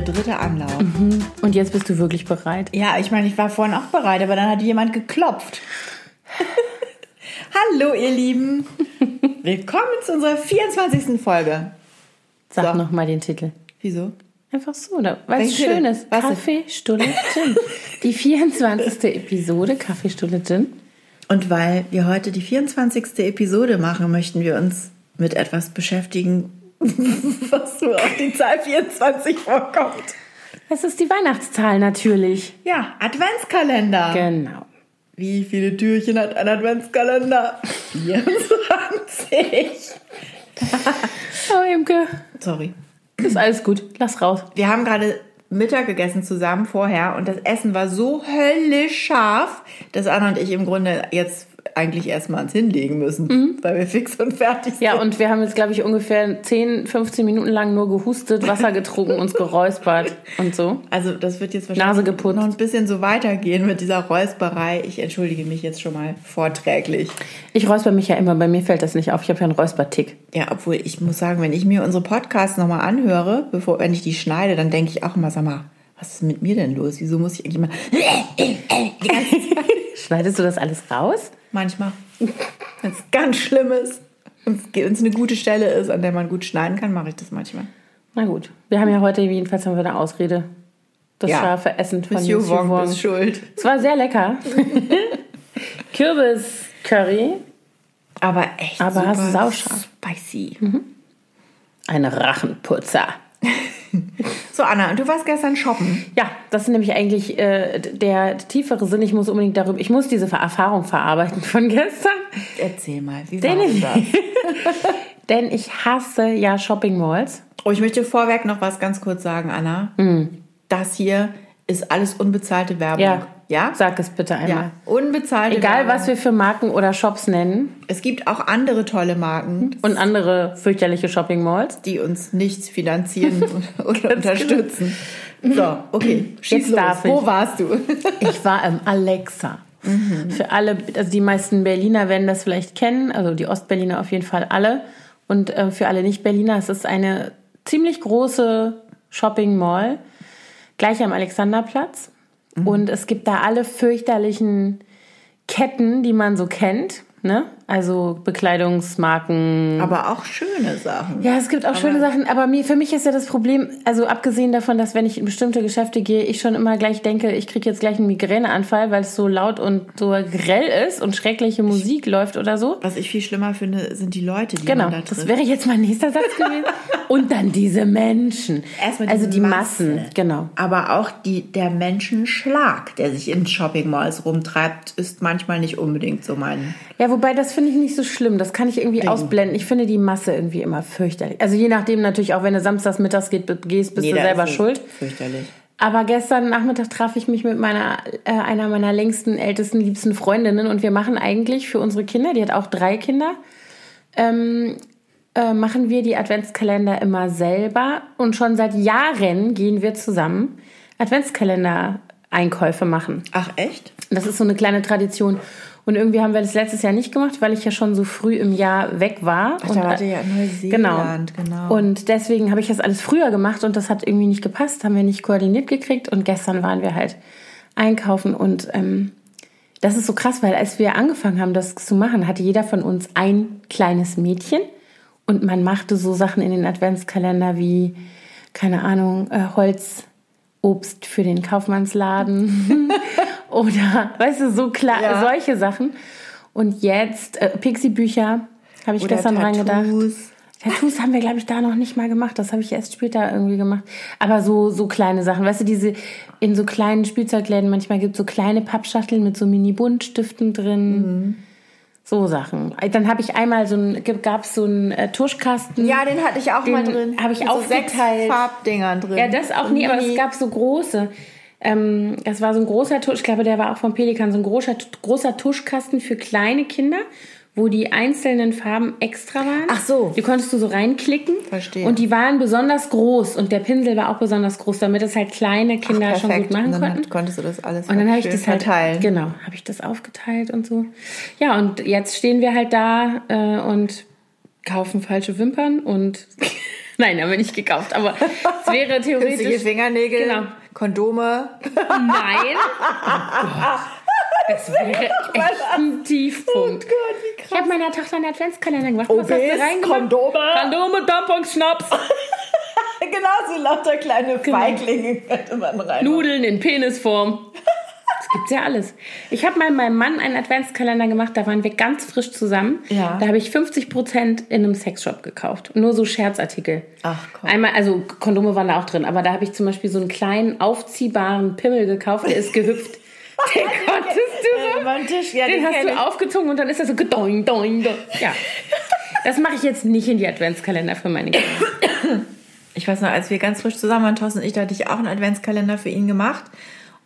der dritte Anlauf. Und jetzt bist du wirklich bereit. Ja, ich meine, ich war vorhin auch bereit, aber dann hat jemand geklopft. Hallo, ihr Lieben. Willkommen zu unserer 24. Folge. Sag So. noch mal den Titel. Wieso? Einfach so, oder? Weil es schön ist. Was? Kaffee, Stulle, Gin. Die 24. Episode Kaffee, Stulle, Gin. Und weil wir heute die 24. Episode machen, möchten wir uns mit etwas beschäftigen, was so auf die Zahl 24 vorkommt. Das ist die Weihnachtszahl natürlich. Ja, Adventskalender. Genau. Wie viele Türchen hat ein Adventskalender? 24. Oh, Imke. Sorry. Ist alles gut. Lass raus. Wir haben gerade Mittag gegessen zusammen vorher und das Essen war so höllisch scharf, dass Anna und ich im Grunde jetzt eigentlich erstmal ans Hinlegen müssen, weil wir fix und fertig sind. Ja, und wir haben jetzt, glaube ich, ungefähr 10, 15 Minuten lang nur gehustet, Wasser getrunken, uns geräuspert und so. Also das wird jetzt wahrscheinlich noch ein bisschen so weitergehen mit dieser Räusperei. Ich entschuldige mich jetzt schon mal vorträglich. Ich räusper mich ja immer, bei mir fällt das nicht auf. Ich habe ja einen Räuspertick. Ja, obwohl ich muss sagen, wenn ich mir unsere Podcasts nochmal anhöre, bevor, wenn ich die schneide, dann denke ich auch immer, sag mal, was ist mit mir denn los? Wieso muss ich eigentlich mal... Schneidest du das alles raus? Manchmal. Wenn es ganz schlimm ist und es eine gute Stelle ist, an der man gut schneiden kann, mache ich das manchmal. Na gut. Wir haben ja heute jedenfalls haben wir eine Ausrede. Das Ja. scharfe Essen von Monsieur Wong Wong. ist schuld. Es war sehr lecker. Kürbis-Curry. Aber echt Aber super sauscharf. spicy. Ein Rachenputzer. So, Anna, und du warst gestern shoppen. Ja, das ist nämlich eigentlich äh, der tiefere Sinn. Ich muss unbedingt darüber, ich muss diese Erfahrung verarbeiten von gestern. Erzähl mal, wie war Denn das? denn ich hasse ja Shopping Malls. Oh, ich möchte vorweg noch was ganz kurz sagen, Anna. Das hier ist alles unbezahlte Werbung. Ja. Ja? Sag es bitte einmal. Ja, unbezahlte Egal, Werbung. was wir für Marken oder Shops nennen Es gibt auch andere tolle Marken, und andere fürchterliche Shopping Malls. die uns nichts finanzieren oder unterstützen. So, okay, schieß Jetzt los. darf ich. Wo warst du? Ich war im Alexa. Für alle, also die meisten Berliner werden das vielleicht kennen, also die Ostberliner auf jeden Fall alle. Und äh, für alle Nicht-Berliner, es ist eine ziemlich große Shopping Mall, gleich am Alexanderplatz. Und es gibt da alle fürchterlichen Ketten, die man so kennt. Ne? Also Bekleidungsmarken, Aber auch schöne Sachen. ja, es gibt auch schöne Sachen, aber mir, für mich ist ja das Problem, also abgesehen davon, dass wenn ich in bestimmte Geschäfte gehe, ich schon immer gleich denke, ich kriege jetzt gleich einen Migräneanfall, weil es so laut und so grell ist und schreckliche Musik läuft oder so. Was ich viel schlimmer finde, sind die Leute, die Genau, man da trifft. das wäre jetzt mein nächster Satz gewesen. Und dann diese Menschen. Erstmal also diese die Masse. Massen, genau. Aber auch die, der Menschenschlag, der sich in Shopping Malls rumtreibt, ist manchmal nicht unbedingt so mein. Ja, wobei das finde ich nicht so schlimm. Das kann ich irgendwie ausblenden. Ich finde die Masse irgendwie immer fürchterlich. Also je nachdem natürlich auch, wenn du samstags mittags geht, gehst, bist Jeder du selber schuld. Fürchterlich. Aber gestern Nachmittag traf ich mich mit meiner, äh, einer meiner längsten, ältesten, liebsten Freundinnen und wir machen eigentlich für unsere Kinder, die hat auch drei Kinder, ähm, äh, machen wir die Adventskalender immer selber und schon seit Jahren gehen wir zusammen Adventskalender-Einkäufe machen. Ach, echt? Das ist so eine kleine Tradition. Und irgendwie haben wir das letztes Jahr nicht gemacht, weil ich ja schon so früh im Jahr weg war. Ach, und, da wart ihr ja in Neuseeland, genau. Und deswegen habe ich das alles früher gemacht und das hat irgendwie nicht gepasst, haben wir nicht koordiniert gekriegt. Und gestern waren wir halt einkaufen und ähm, das ist so krass, weil als wir angefangen haben, das zu machen, hatte jeder von uns ein kleines Mädchen und man machte so Sachen in den Adventskalender wie, keine Ahnung, äh, Holzobst für den Kaufmannsladen oder, weißt du, so klar, Ja. solche Sachen. Und jetzt, äh, Pixie-Bücher, habe ich Oder gestern dran gedacht. Tattoos. Tattoos haben wir, glaube ich, da noch nicht mal gemacht. Das habe ich erst später irgendwie gemacht. Aber so, so kleine Sachen. Weißt du, diese in so kleinen Spielzeugläden manchmal gibt es so kleine Pappschachteln mit so Mini-Buntstiften drin. So Sachen. Dann habe ich einmal so ein, gab es so einen äh, Tuschkasten. Ja, den hatte ich auch Den mal drin. hab ich Mit so sechs. Farbdingern drin. Ja, das auch nie, aber es gab so große. Ähm, das war so ein großer Tusch, ich glaube, der war auch vom Pelikan, so ein großer, großer Tuschkasten für kleine Kinder, wo die einzelnen Farben extra waren. Ach so. Die konntest du so reinklicken. Verstehe. Und die waren besonders groß und der Pinsel war auch besonders groß, damit es halt kleine Kinder schon gut machen Und dann konnten. hat- konntest du das alles Und dann habe ich das halt verteilen. genau, habe ich das aufgeteilt und so. Ja, und jetzt stehen wir halt da äh, und kaufen falsche Wimpern und Nein, haben wir nicht gekauft, aber es wäre Künstliche theoretisch. Fingernägel, Genau. Kondome. Nein. Oh Gott. Das wäre echt ein Tiefpunkt. Oh Gott, Ich habe meiner Tochter einen Adventskalender gemacht. Was hast du reingemacht? Kondome. Kondome, Tampons, Schnaps, Genau, so lauter kleine Genau. Feiglinge könnte man rein. Nudeln in Penisform. Das gibt's ja alles. Ich habe mal meinem Mann einen Adventskalender gemacht, da waren wir ganz frisch zusammen. Ja. Da habe ich 50% in einem Sexshop gekauft. Nur so Scherzartikel. Ach, komm. Einmal, also Kondome waren da auch drin, aber da habe ich zum Beispiel so einen kleinen aufziehbaren Pimmel gekauft, der ist gehüpft. Den konntest du so den Tisch, ja, Den hast kenn du ich. aufgezogen und dann ist er so gedoing, doing, doing. Ja. Das mache ich jetzt nicht in die Adventskalender für meine Kinder. Ich weiß noch, als wir ganz frisch zusammen waren, Thorsten und ich, da hatte ich auch einen Adventskalender für ihn gemacht.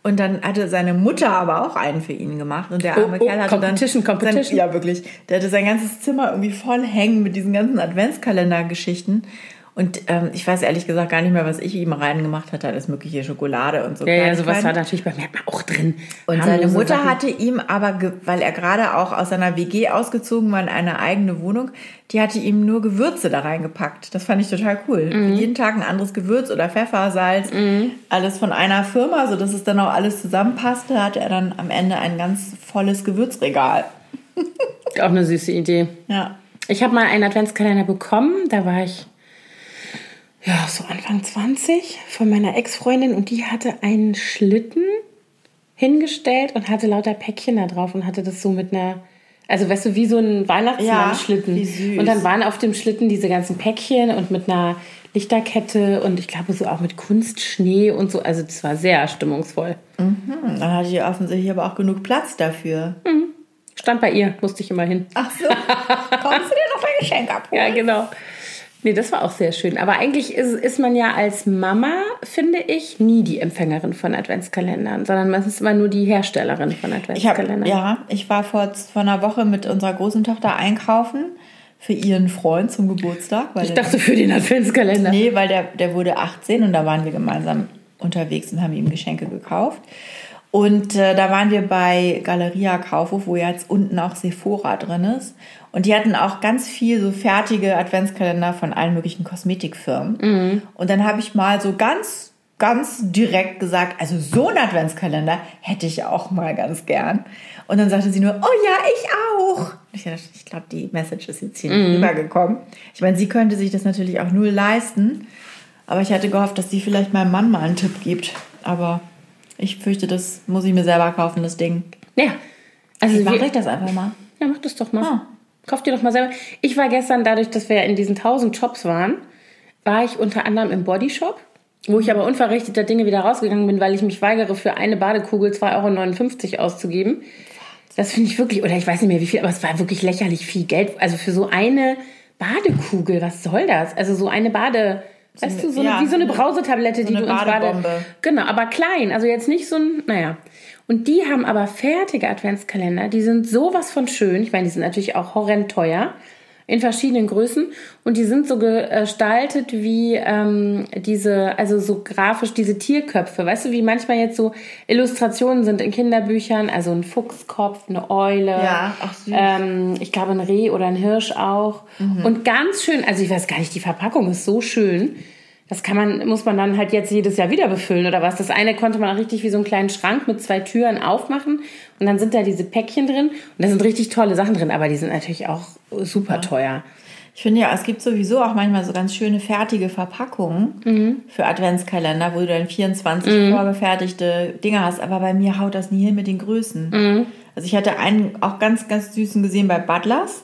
Und dann hatte seine Mutter aber auch einen für ihn gemacht. Und der arme Oh, oh, Kerl hatte Competition, dann... Competition. Sein, ja, wirklich. Der hatte sein ganzes Zimmer irgendwie voll hängen mit diesen ganzen Adventskalender-Geschichten. Und ähm, ich weiß ehrlich gesagt gar nicht mehr, was ich ihm reingemacht hatte. Alles mögliche Schokolade und so. Ja, ja, sowas war natürlich bei mir auch drin. Und Harmlose seine Mutter Sachen. hatte ihm aber, weil er gerade auch aus seiner WG ausgezogen war in eine eigene Wohnung, die hatte ihm nur Gewürze da reingepackt. Das fand ich total cool. Mhm. Jeden Tag ein anderes Gewürz oder Pfeffer, Salz, alles von einer Firma, sodass es dann auch alles zusammenpasste, hatte er dann am Ende ein ganz volles Gewürzregal. Auch eine süße Idee. Ja. Ich habe mal einen Adventskalender bekommen, da war ich ja so Anfang 20 von meiner Ex-Freundin und die hatte einen Schlitten hingestellt und hatte lauter Päckchen da drauf und hatte das so mit einer also weißt du, wie so ein Weihnachtsmann-Schlitten. Ja. Und dann waren auf dem Schlitten diese ganzen Päckchen und mit einer Lichterkette und ich glaube so auch mit Kunstschnee und so. Also das war sehr stimmungsvoll. Hm, dann hatte ich offensichtlich aber auch genug Platz dafür. Stand bei ihr, musste ich immer hin. Ach so. Kommst du dir noch ein Geschenk abholen? Ja, genau. Nee, das war auch sehr schön. Aber eigentlich ist, ist man ja als Mama, finde ich, nie die Empfängerin von Adventskalendern, sondern man ist immer nur die Herstellerin von Ich hab, Adventskalendern. ja, ich war vor, vor einer Woche mit unserer großen Tochter einkaufen für ihren Freund zum Geburtstag. Weil Ich der- dachte für den Adventskalender. Nee, weil der, der wurde 18 und da waren wir gemeinsam unterwegs und haben ihm Geschenke gekauft. Und äh, da waren wir bei Galeria Kaufhof, wo jetzt unten auch Sephora drin ist. Und die hatten auch ganz viel so fertige Adventskalender von allen möglichen Kosmetikfirmen. Und dann habe ich mal so ganz, ganz direkt gesagt, also so einen Adventskalender hätte ich auch mal ganz gern. Und dann sagte sie nur, oh ja, ich auch. Ich, dachte, ich glaube, die Message ist jetzt hier nicht rübergekommen. Ich meine, sie könnte sich das natürlich auch null leisten. Aber ich hatte gehofft, dass sie vielleicht meinem Mann mal einen Tipp gibt. Aber ich fürchte, das muss ich mir selber kaufen, das Ding. Ja. Also Mache ich das einfach mal. ja, mach das doch mal. Ah. Kauf dir doch mal selber. Ich war gestern, dadurch, dass wir in diesen tausend Shops waren, war ich unter anderem im Bodyshop, wo ich aber unverrichteter Dinge wieder rausgegangen bin, weil ich mich weigere, für eine Badekugel 2,59 Euro auszugeben. Das finde ich wirklich, oder ich weiß nicht mehr wie viel, aber es war wirklich lächerlich viel Geld. Also für so eine Badekugel, was soll das? Also so eine Bade, weißt du, so eine, ja, wie so eine Brausetablette, die eine du ins Bade... Genau, aber klein, also jetzt nicht so ein, naja. Und die haben aber fertige Adventskalender, die sind sowas von schön. Ich meine, die sind natürlich auch horrend teuer in verschiedenen Größen. Und die sind so gestaltet wie ähm, diese, also so grafisch diese Tierköpfe, weißt du, wie manchmal jetzt so Illustrationen sind in Kinderbüchern, also ein Fuchskopf, eine Eule, Ja, ach ähm, ich glaube ein Reh oder ein Hirsch auch. Und ganz schön, also ich weiß gar nicht, die Verpackung ist so schön. Das kann man, muss man dann halt jetzt jedes Jahr wieder befüllen oder was. Das eine konnte man auch richtig wie so einen kleinen Schrank mit zwei Türen aufmachen und dann sind da diese Päckchen drin und da sind richtig tolle Sachen drin, aber die sind natürlich auch super teuer. Ich finde ja, es gibt sowieso auch manchmal so ganz schöne fertige Verpackungen für Adventskalender, wo du dann 24 vorgefertigte Dinge hast. Aber bei mir haut das nie hin mit den Größen. Also ich hatte einen auch ganz, ganz süßen gesehen bei Butlers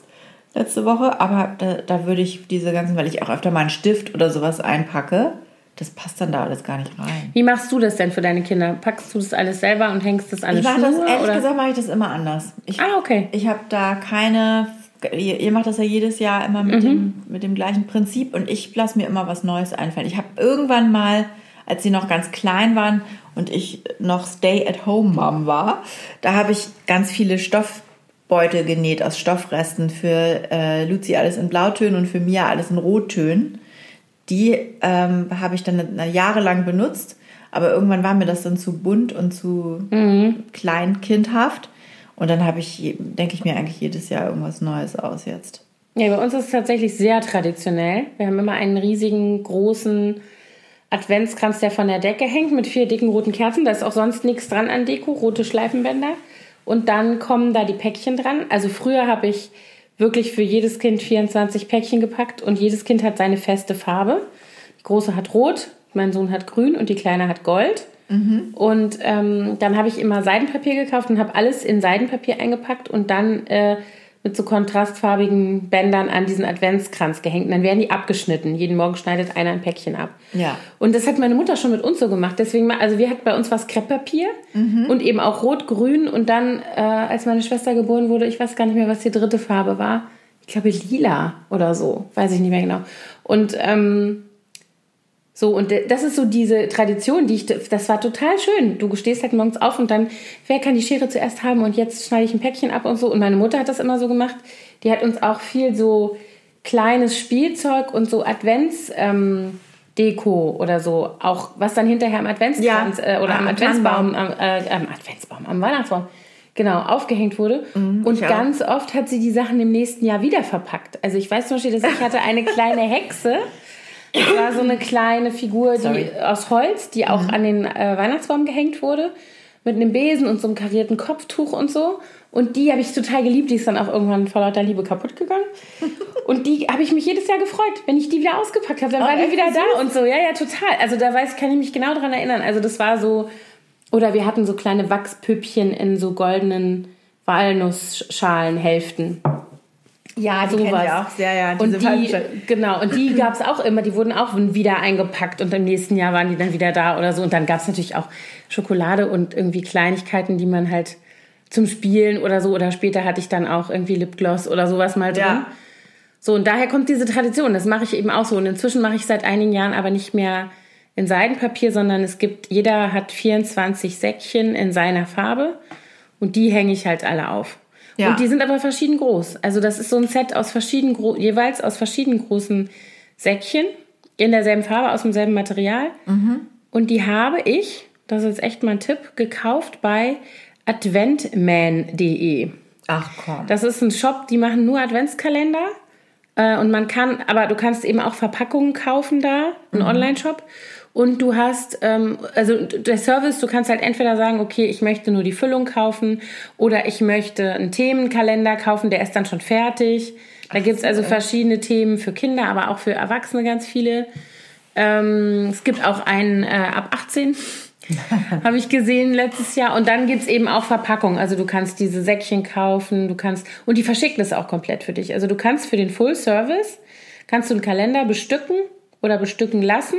letzte Woche, aber da, da würde ich diese ganzen, weil ich auch öfter mal einen Stift oder sowas einpacke, das passt dann da alles gar nicht rein. Wie machst du das denn für deine Kinder? Packst du das alles selber und hängst das an eine mache Schnur? das, ehrlich oder? gesagt, mache ich das immer anders. Ich, Ah, okay. Ich habe da keine. Ihr, ihr macht das ja jedes Jahr immer mit, dem, mit dem gleichen Prinzip und ich lasse mir immer was Neues einfallen. Ich habe irgendwann mal, als sie noch ganz klein waren und ich noch Stay-at-Home-Mom war, da habe ich ganz viele Stoffbeutel genäht aus Stoffresten für äh, Luzi alles in Blautönen und für Mia alles in Rottönen. Die ähm, habe ich dann jahrelang benutzt, aber irgendwann war mir das dann zu bunt und zu kleinkindhaft. Und dann habe ich, denke ich mir eigentlich jedes Jahr irgendwas Neues aus jetzt. Ja, bei uns ist es tatsächlich sehr traditionell. Wir haben immer einen riesigen, großen Adventskranz, der von der Decke hängt, mit vier dicken roten Kerzen. Da ist auch sonst nichts dran an Deko, rote Schleifenbänder. Und dann kommen da die Päckchen dran. Also früher habe ich wirklich für jedes Kind 24 Päckchen gepackt und jedes Kind hat seine feste Farbe. Die große hat rot, mein Sohn hat grün und die kleine hat gold. Mhm. Und ähm, dann habe ich immer Seidenpapier gekauft und habe alles in Seidenpapier eingepackt und dann äh, mit so kontrastfarbigen Bändern an diesen Adventskranz gehängt. Und dann werden die abgeschnitten. Jeden Morgen schneidet einer ein Päckchen ab. Ja. Und das hat meine Mutter schon mit uns so gemacht. Deswegen, also wir hatten bei uns was Krepppapier mhm. und eben auch rot-grün. Und dann, äh, als meine Schwester geboren wurde, ich weiß gar nicht mehr, was die dritte Farbe war. Ich glaube lila oder so. Weiß ich nicht mehr genau. Und ähm, so, und das ist so diese Tradition, die ich, das war total schön. Du stehst halt morgens auf und dann, wer kann die Schere zuerst haben und jetzt schneide ich ein Päckchen ab und so. Und meine Mutter hat das immer so gemacht. Die hat uns auch viel so kleines Spielzeug und so Advents, ähm, Deko oder so, auch was dann hinterher am Adventskranz ja, äh, oder am, am Adventsbaum, am, äh, am Adventsbaum, am Weihnachtsbaum, genau, aufgehängt wurde. Mhm, und ganz oft hat sie die Sachen im nächsten Jahr wieder verpackt. Also ich weiß zum Beispiel, dass ich hatte eine kleine Hexe das war so eine kleine Figur die, aus Holz, die auch mhm. an den äh, Weihnachtsbaum gehängt wurde. Mit einem Besen und so einem karierten Kopftuch und so. Und die habe ich total geliebt. Die ist dann auch irgendwann vor lauter Liebe kaputt gegangen. Und die habe ich mich jedes Jahr gefreut, wenn ich die wieder ausgepackt habe. Dann oh, war die wieder süß. da und so. Ja, ja, total. Also da weiß, kann ich mich genau daran erinnern. Also das war so. Oder wir hatten so kleine Wachspüppchen in so goldenen Walnussschalenhälften. Ja, die sowas. ich auch sehr, ja. und die, genau, und die gab es auch immer, die wurden auch wieder eingepackt und im nächsten Jahr waren die dann wieder da oder so. Und dann gab es natürlich auch Schokolade und irgendwie Kleinigkeiten, die man halt zum Spielen oder so. Oder später hatte ich dann auch irgendwie Lipgloss oder sowas mal drin. Ja. So, und daher kommt diese Tradition. Das mache ich eben auch so. Und inzwischen mache ich seit einigen Jahren aber nicht mehr in Seidenpapier, sondern es gibt, jeder hat 24 Säckchen in seiner Farbe und die hänge ich halt alle auf. Ja. Und die sind aber verschieden groß. Also das ist so ein Set aus verschiedenen, jeweils aus verschiedenen großen Säckchen in derselben Farbe, aus demselben Material. Mhm. Und die habe ich, das ist jetzt echt mal ein Tipp, gekauft bei adventman.de. Ach komm. Das ist ein Shop, die machen nur Adventskalender. Äh, und man kann, aber du kannst eben auch Verpackungen kaufen da, ein mhm. Online-Shop. Und du hast, ähm, also der Service, du kannst halt entweder sagen, okay, ich möchte nur die Füllung kaufen oder ich möchte einen Themenkalender kaufen, der ist dann schon fertig. Da gibt es also verschiedene Themen für Kinder, aber auch für Erwachsene ganz viele. Ähm, es gibt auch einen äh, ab 18, habe ich gesehen letztes Jahr. Und dann gibt es eben auch Verpackungen. Also du kannst diese Säckchen kaufen, du kannst, und die verschicken das auch komplett für dich. Also du kannst für den Full Service, kannst du einen Kalender bestücken oder bestücken lassen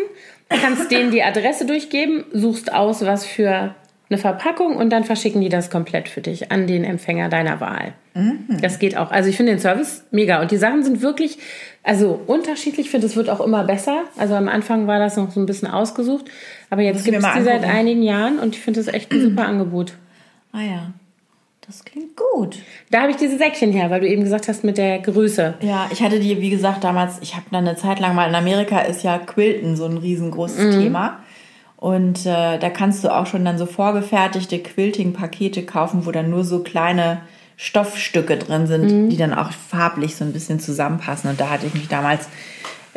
kannst denen die Adresse durchgeben, suchst aus, was für eine Verpackung und dann verschicken die das komplett für dich an den Empfänger deiner Wahl. Mhm. Das geht auch. Also ich finde den Service mega und die Sachen sind wirklich, also unterschiedlich. Ich finde, es wird auch immer besser. Also am Anfang war das noch so ein bisschen ausgesucht, aber jetzt gibt es die seit einigen Jahren und ich finde das echt ein super Angebot. Ah ja. Das klingt gut. Da habe ich diese Säckchen her, weil du eben gesagt hast mit der Größe. Ja, ich hatte die, wie gesagt, damals, ich habe dann eine Zeit lang mal in Amerika ist ja Quilten so ein riesengroßes mhm. Thema. Und äh, da kannst du auch schon dann so vorgefertigte Quilting-Pakete kaufen, wo dann nur so kleine Stoffstücke drin sind, mhm. die dann auch farblich so ein bisschen zusammenpassen. Und da hatte ich mich damals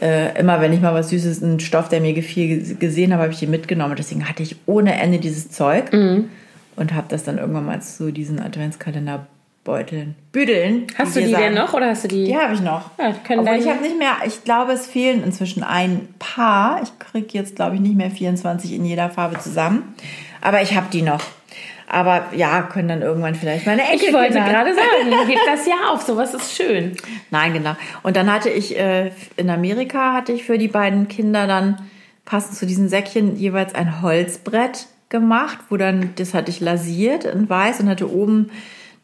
äh, immer, wenn ich mal was Süßes, einen Stoff, der mir gefiel, gesehen habe, habe ich den mitgenommen. Deswegen hatte ich ohne Ende dieses Zeug. Mhm und habe das dann irgendwann mal zu diesen Adventskalender-Beuteln, Büdeln. Hast du die sagen. denn noch oder hast du die? Die habe ich noch. Ja, können Aber ich habe nicht mehr, ich glaube, es fehlen inzwischen ein paar. Ich kriege jetzt, glaube ich, nicht mehr 24 in jeder Farbe zusammen. Aber ich habe die noch. Aber ja, können dann irgendwann vielleicht meine Enkel. Ich wollte gerade sagen, hebt das ja auf, sowas ist schön. Nein, genau. Und dann hatte ich äh, in Amerika hatte ich für die beiden Kinder dann passend zu diesen Säckchen jeweils ein Holzbrett gemacht, wo dann, das hatte ich lasiert in weiß und hatte oben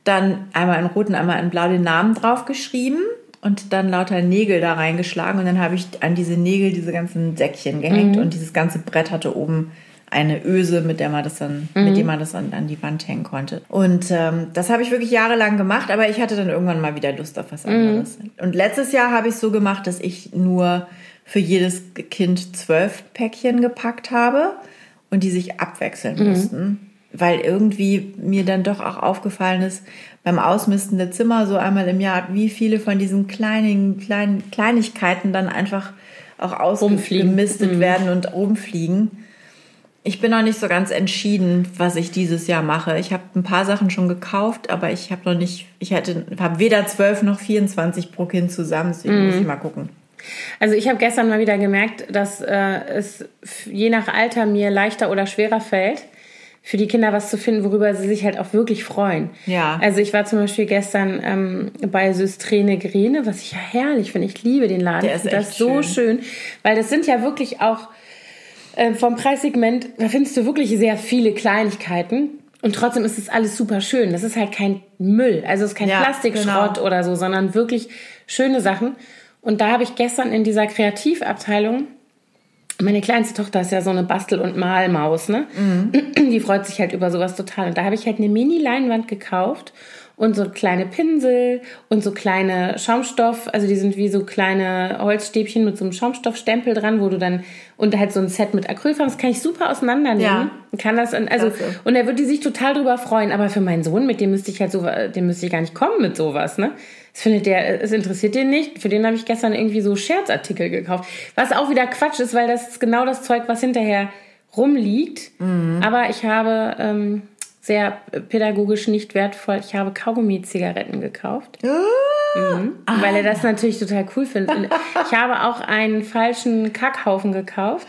dann einmal in rot und einmal in blau den Namen drauf geschrieben und dann lauter Nägel da reingeschlagen und dann habe ich an diese Nägel diese ganzen Säckchen gehängt mhm. und dieses ganze Brett hatte oben eine Öse, mit der man das dann, mhm. mit dem man das an, an die Wand hängen konnte. Und ähm, das habe ich wirklich jahrelang gemacht, aber ich hatte dann irgendwann mal wieder Lust auf was mhm. anderes. Mhm. Und letztes Jahr habe ich so gemacht, dass ich nur für jedes Kind zwölf Päckchen gepackt habe und die sich abwechseln mhm. mussten. Weil irgendwie mir dann doch auch aufgefallen ist, beim Ausmisten der Zimmer so einmal im Jahr, wie viele von diesen kleinen, kleinen Kleinigkeiten dann einfach auch ausgemistet mhm. werden und rumfliegen. Ich bin noch nicht so ganz entschieden, was ich dieses Jahr mache. Ich habe ein paar Sachen schon gekauft, aber ich habe noch nicht, ich hätte, habe weder 12 noch 24 pro Kind zusammen, deswegen mm. muss ich mal gucken. Also ich habe gestern mal wieder gemerkt, dass äh, es je nach Alter mir leichter oder schwerer fällt, für die Kinder was zu finden, worüber sie sich halt auch wirklich freuen. Ja. Also ich war zum Beispiel gestern ähm, bei Systrene Grene, was ich ja herrlich finde. Ich liebe den Laden. Der ist das ist so schön, weil das sind ja wirklich auch äh, vom Preissegment, da findest du wirklich sehr viele Kleinigkeiten. Und trotzdem ist es alles super schön. Das ist halt kein Müll. Also es ist kein ja, Plastikschrott genau. oder so, sondern wirklich schöne Sachen. Und da habe ich gestern in dieser Kreativabteilung meine kleinste Tochter ist ja so eine Bastel- und Malmaus, ne? Mhm. Die freut sich halt über sowas total. Und da habe ich halt eine Mini-Leinwand gekauft und so kleine Pinsel und so kleine Schaumstoff, also die sind wie so kleine Holzstäbchen mit so einem Schaumstoffstempel dran, wo du dann und halt so ein Set mit Acrylfarben, das kann ich super auseinandernehmen. Ja. Kann das also Klasse. und er würde sich total drüber freuen, aber für meinen Sohn, mit dem müsste ich halt so dem müsste ich gar nicht kommen mit sowas, ne? Das findet der, es interessiert den nicht. Für den habe ich gestern irgendwie so Scherzartikel gekauft. Was auch wieder Quatsch ist, weil das ist genau das Zeug, was hinterher rumliegt. Mhm. Aber ich habe ähm, sehr pädagogisch nicht wertvoll, ich habe Kaugummi-Zigaretten gekauft. Ah. Mhm. Weil er das natürlich total cool findet. Ich habe auch einen falschen Kackhaufen gekauft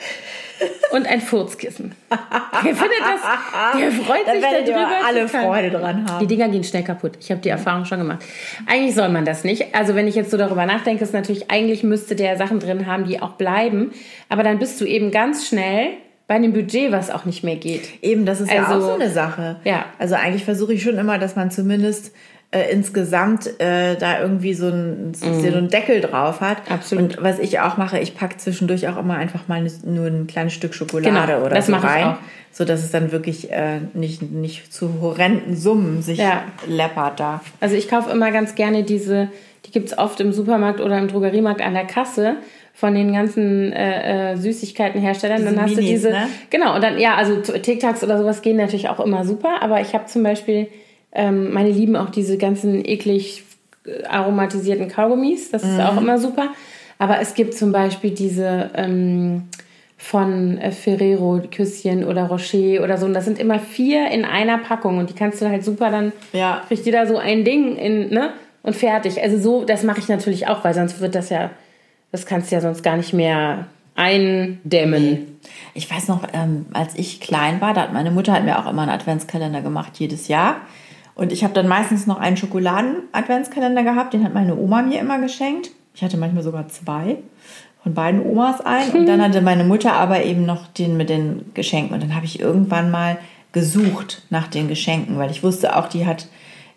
und ein Furzkissen. Der findet das, der freut sich darüber. alle Freude dran haben. Die Dinger gehen schnell kaputt. Ich habe die Erfahrung schon gemacht. Eigentlich soll man das nicht. Also wenn ich jetzt so darüber nachdenke, ist natürlich, eigentlich müsste der Sachen drin haben, die auch bleiben. Aber dann bist du eben ganz schnell bei einem Budget, was auch nicht mehr geht. Eben, das ist also, ja auch also so eine Sache. Ja. Also eigentlich versuche ich schon immer, dass man zumindest äh, insgesamt äh, da irgendwie so ein, mm. so einen Deckel drauf hat. Absolut. Und was ich auch mache, ich packe zwischendurch auch immer einfach mal nur ein kleines Stück Schokolade genau, oder das so rein. Ich auch. So dass es dann wirklich äh, nicht, nicht zu horrenden Summen sich ja. läppert da. Also ich kaufe immer ganz gerne diese, die gibt es oft im Supermarkt oder im Drogeriemarkt an der Kasse von den ganzen äh, äh, Süßigkeitenherstellern. Diese dann hast Minis, du diese. Ne? Genau, und dann, ja, also TikToks oder sowas gehen natürlich auch immer super, aber ich habe zum Beispiel ähm, meine lieben auch diese ganzen eklig äh, aromatisierten Kaugummis. Das ist mhm. auch immer super. Aber es gibt zum Beispiel diese ähm, von äh, Ferrero Küsschen oder Rocher oder so. Und das sind immer vier in einer Packung. Und die kannst du halt super dann, ja. kriegst du da so ein Ding in, ne? Und fertig. Also so, das mache ich natürlich auch, weil sonst wird das ja, das kannst du ja sonst gar nicht mehr eindämmen. Ich weiß noch, ähm, als ich klein war, da hat meine Mutter hat mir auch immer einen Adventskalender gemacht, jedes Jahr. Und ich habe dann meistens noch einen Schokoladen-Adventskalender gehabt, den hat meine Oma mir immer geschenkt. Ich hatte manchmal sogar zwei von beiden Omas ein. Und dann hatte meine Mutter aber eben noch den mit den Geschenken. Und dann habe ich irgendwann mal gesucht nach den Geschenken, weil ich wusste auch, die hat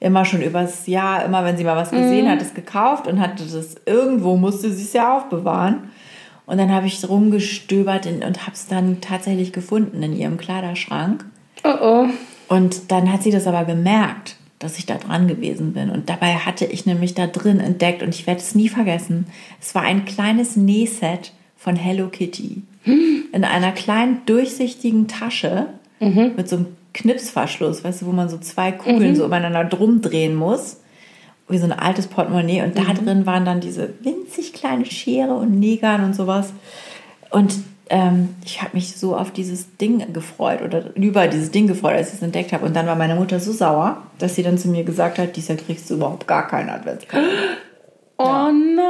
immer schon übers Jahr, immer wenn sie mal was gesehen mhm. hat, es gekauft und hatte das irgendwo, musste sie es ja aufbewahren. Und dann habe ich rumgestöbert und habe es dann tatsächlich gefunden in ihrem Kleiderschrank. Oh oh. Und dann hat sie das aber gemerkt, dass ich da dran gewesen bin. Und dabei hatte ich nämlich da drin entdeckt, und ich werde es nie vergessen, es war ein kleines Nähset von Hello Kitty. In einer kleinen durchsichtigen Tasche mhm. mit so einem Knipsverschluss, weißt du, wo man so zwei Kugeln mhm. so übereinander drum drehen muss. Wie so ein altes Portemonnaie. Und mhm. da drin waren dann diese winzig kleine Schere und Nägern und sowas. Und ähm, ich habe mich so auf dieses Ding gefreut oder über dieses Ding gefreut, als ich es entdeckt habe. Und dann war meine Mutter so sauer, dass sie dann zu mir gesagt hat, dieser kriegst du überhaupt gar keinen Adventskalender. Oh ja. nein.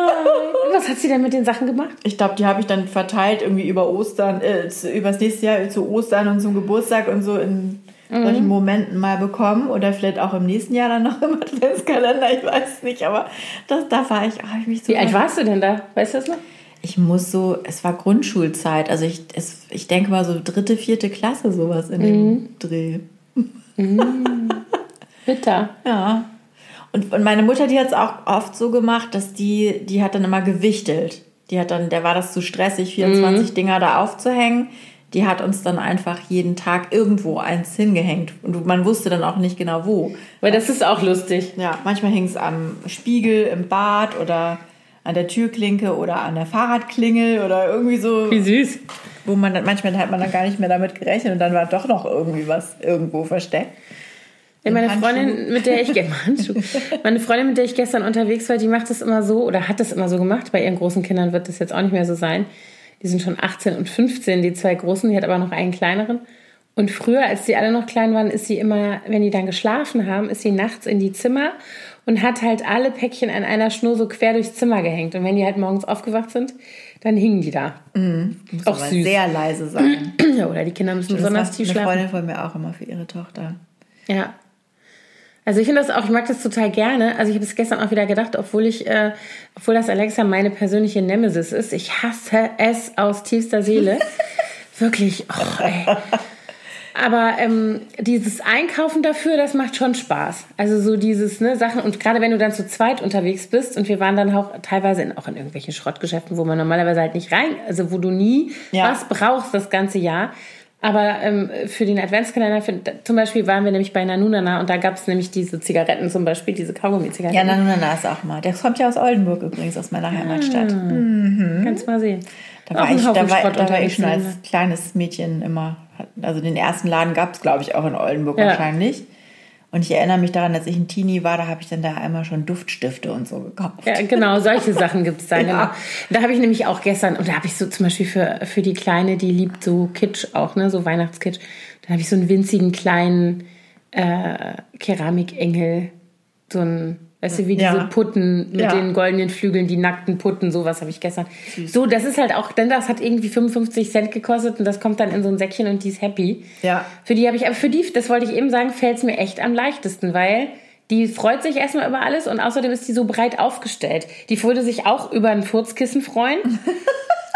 Was hat sie denn mit den Sachen gemacht? Ich glaube, die habe ich dann verteilt irgendwie über Ostern, äh, übers nächste Jahr zu Ostern und zum Geburtstag und so in mhm. solchen Momenten mal bekommen oder vielleicht auch im nächsten Jahr dann noch im Adventskalender, ich weiß es nicht, aber das, da war ich, oh, ich mich so. Wie alt warst du denn da? Weißt du das noch? Ich muss so, es war Grundschulzeit, also ich, es, ich denke mal so dritte, vierte Klasse sowas in dem mhm. Dreh. Mhm. Bitter. Ja. Und, und meine Mutter, die hat es auch oft so gemacht, dass die, die hat dann immer gewichtelt. Die hat dann, der war das zu stressig, 24 mhm. Dinger da aufzuhängen. Die hat uns dann einfach jeden Tag irgendwo eins hingehängt. Und man wusste dann auch nicht genau wo. Weil das ist auch lustig. Ja, manchmal hing es am Spiegel im Bad oder an der Türklinke oder an der Fahrradklingel oder irgendwie so. Wie süß. Wo man dann, manchmal hat man dann gar nicht mehr damit gerechnet und dann war doch noch irgendwie was irgendwo versteckt. Meine Freundin, mit der ich meine Freundin, mit der ich gestern unterwegs war, die macht das immer so oder hat das immer so gemacht. Bei ihren großen Kindern wird das jetzt auch nicht mehr so sein. Die sind schon 18 und 15, die zwei großen. Die hat aber noch einen kleineren. Und früher, als die alle noch klein waren, ist sie immer, wenn die dann geschlafen haben, ist sie nachts in die Zimmer und hat halt alle Päckchen an einer Schnur so quer durchs Zimmer gehängt. Und wenn die halt morgens aufgewacht sind, dann hingen die da. Mhm. Muss auch süß. sehr leise sein. ja, oder die Kinder müssen besonders tief schlafen. Eine Freundin von mir auch immer für ihre Tochter. Ja. Also ich finde das auch, ich mag das total gerne. Also ich habe es gestern auch wieder gedacht, obwohl ich, äh, obwohl das Alexa meine persönliche Nemesis ist. Ich hasse es aus tiefster Seele. Wirklich, oh, ey. Aber ähm, dieses Einkaufen dafür, das macht schon Spaß. Also so dieses ne, Sachen und gerade wenn du dann zu zweit unterwegs bist und wir waren dann auch teilweise in, auch in irgendwelchen Schrottgeschäften, wo man normalerweise halt nicht rein, also wo du nie ja. was brauchst das ganze Jahr. Aber ähm, für den Adventskalender, für, zum Beispiel waren wir nämlich bei Nanunana und da gab es nämlich diese Zigaretten zum Beispiel, diese Kaugummi-Zigaretten. Ja, Nanunana ist auch mal. Der kommt ja aus Oldenburg übrigens, aus meiner Heimatstadt. Ah, mhm. Kannst mal sehen. Da war, ich, da, war, da war ich schon als kleines Mädchen immer also den ersten Laden gab es, glaube ich, auch in Oldenburg ja. wahrscheinlich. Und ich erinnere mich daran, als ich ein Teenie war, da habe ich dann da einmal schon Duftstifte und so gekauft. Ja, genau, solche Sachen gibt es da. ja. Da habe ich nämlich auch gestern, und da habe ich so zum Beispiel für, für die Kleine, die liebt so Kitsch auch, ne, so Weihnachtskitsch, da habe ich so einen winzigen kleinen äh, Keramikengel, so ein Weißt du, wie diese ja. Putten mit ja. den goldenen Flügeln, die nackten Putten, sowas habe ich gestern. Süß. So, das ist halt auch, denn das hat irgendwie 55 Cent gekostet und das kommt dann in so ein Säckchen und die ist happy. Ja. Für die habe ich, aber für die, das wollte ich eben sagen, fällt es mir echt am leichtesten, weil die freut sich erstmal über alles und außerdem ist die so breit aufgestellt. Die würde sich auch über ein Furzkissen freuen.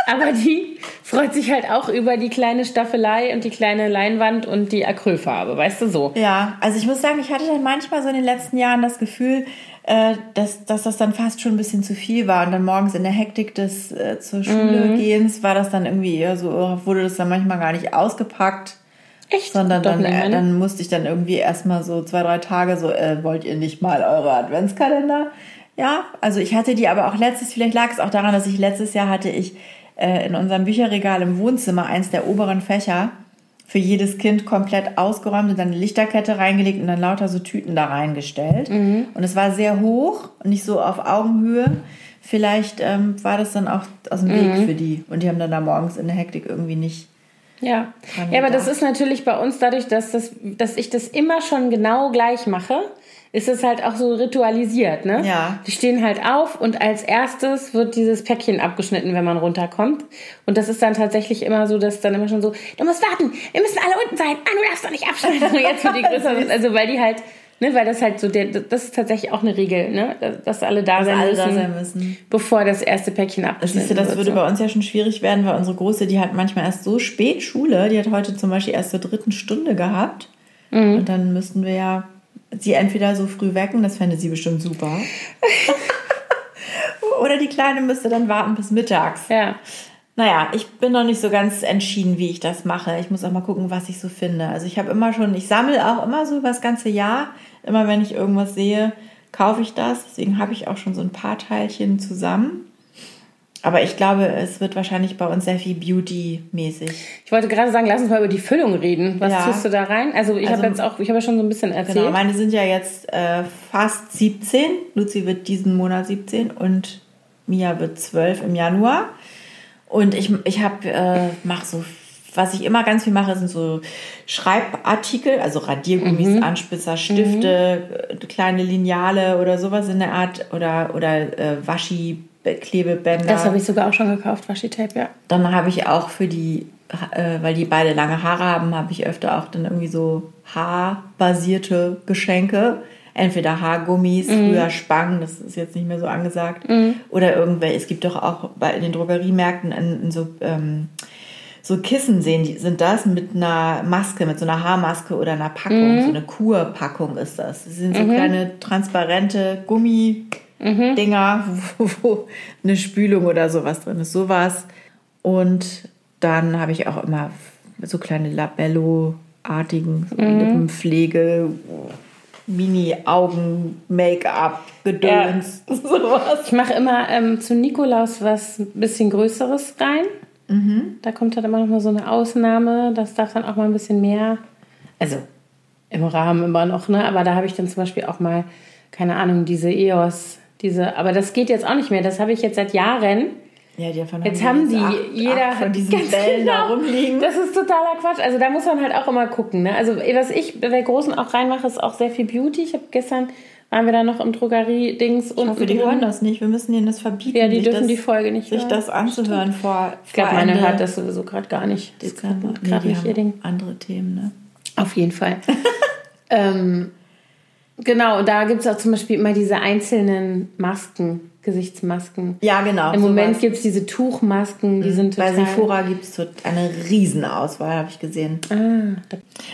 aber die freut sich halt auch über die kleine Staffelei und die kleine Leinwand und die Acrylfarbe, weißt du so. Ja, also ich muss sagen, ich hatte dann manchmal so in den letzten Jahren das Gefühl, äh, dass, dass das dann fast schon ein bisschen zu viel war und dann morgens in der Hektik des äh, zur Schule mhm. gehens war das dann irgendwie eher so, oh, wurde das dann manchmal gar nicht ausgepackt. Echt? Sondern dann, äh, dann musste ich dann irgendwie erstmal so zwei, drei Tage so, äh, wollt ihr nicht mal eure Adventskalender? Ja, also ich hatte die aber auch letztes, vielleicht lag es auch daran, dass ich letztes Jahr hatte ich äh, in unserem Bücherregal im Wohnzimmer eins der oberen Fächer für jedes Kind komplett ausgeräumt und dann eine Lichterkette reingelegt und dann lauter so Tüten da reingestellt. Mhm. Und es war sehr hoch und nicht so auf Augenhöhe. Vielleicht ähm, war das dann auch aus dem Weg mhm. für die. Und die haben dann da morgens in der Hektik irgendwie nicht. Ja, ja aber das ist natürlich bei uns dadurch, dass, das, dass ich das immer schon genau gleich mache ist es halt auch so ritualisiert, ne? Ja. Die stehen halt auf und als erstes wird dieses Päckchen abgeschnitten, wenn man runterkommt. Und das ist dann tatsächlich immer so, dass dann immer schon so, du musst warten, wir müssen alle unten sein, ah, du darfst doch nicht abschneiden. jetzt wird die größer, also weil die halt, ne, weil das halt so, der, das ist tatsächlich auch eine Regel, ne, dass alle da, dass sein, alle müssen, da sein müssen, bevor das erste Päckchen abgeschnitten wird. Das würde so. bei uns ja schon schwierig werden, weil unsere Große, die hat manchmal erst so spät Schule, die hat heute zum Beispiel erst zur dritten Stunde gehabt. Mhm. Und dann müssten wir ja sie entweder so früh wecken, das fände sie bestimmt super. Oder die Kleine müsste dann warten bis mittags. Ja. Naja, ich bin noch nicht so ganz entschieden, wie ich das mache. Ich muss auch mal gucken, was ich so finde. Also ich habe immer schon, ich sammle auch immer so das ganze Jahr. Immer wenn ich irgendwas sehe, kaufe ich das. Deswegen habe ich auch schon so ein paar Teilchen zusammen. Aber ich glaube, es wird wahrscheinlich bei uns sehr viel Beauty-mäßig. Ich wollte gerade sagen, lass uns mal über die Füllung reden. Was ja. tust du da rein? Also ich also, habe jetzt auch, ich habe ja schon so ein bisschen erzählt. Genau, meine sind ja jetzt äh, fast 17. Luzi wird diesen Monat 17 und Mia wird 12 im Januar. Und ich, ich habe, äh, mache so, was ich immer ganz viel mache, sind so Schreibartikel, also Radiergummis, mhm. Anspitzer, Stifte, mhm. kleine Lineale oder sowas in der Art oder, oder äh, Waschi Klebebänder. Das habe ich sogar auch schon gekauft, Washi-Tape, ja. Dann habe ich auch für die, äh, weil die beide lange Haare haben, habe ich öfter auch dann irgendwie so haarbasierte Geschenke. Entweder Haargummis, mhm. früher Spangen, das ist jetzt nicht mehr so angesagt. Mhm. Oder irgendwelche, es gibt doch auch bei in den Drogeriemärkten in, in so, ähm, so Kissen sehen, die sind das mit einer Maske, mit so einer Haarmaske oder einer Packung. Mhm. So eine Kurpackung ist das. Das sind so mhm. kleine transparente Gummi mhm. Dinger, wo, wo, eine Spülung oder sowas drin ist. Sowas. Und dann habe ich auch immer so kleine Labello-artigen mhm. Lippenpflege, Mini-Augen, Make-up, Gedöns, ja. sowas. Ich mache immer ähm, zu Nikolaus was ein bisschen Größeres rein. Mhm. Da kommt halt immer noch mal so eine Ausnahme. Das darf dann auch mal ein bisschen mehr. Also im Rahmen immer noch, ne? Aber da habe ich dann zum Beispiel auch mal, keine Ahnung, diese EOS, diese, aber das geht jetzt auch nicht mehr. Das habe ich jetzt seit Jahren. Ja, die davon Jetzt haben die acht, jeder acht von diesen Bällen da genau. rumliegen. Das ist totaler Quatsch. Also da muss man halt auch immer gucken. Ne? Also was ich bei der Großen auch reinmache, ist auch sehr viel Beauty. Ich habe gestern waren wir da noch im Drogerie-Dings Ich hoffe, die hören das nicht. Wir müssen ihnen das verbieten. Ja, die sich dürfen das, die Folge nicht sich hören. das anzuhören vor, Ich glaube, meine hört das sowieso gerade gar nicht. Das ist gerade Nee, nicht ihr Ding. haben andere Themen, ne? Auf jeden Fall. ähm, genau, und da gibt es auch zum Beispiel immer diese einzelnen Masken, Gesichtsmasken. Ja, genau. Im Moment gibt es diese Tuchmasken, die sind Bei total... Sephora gibt es eine Riesenauswahl, habe ich gesehen. Ah,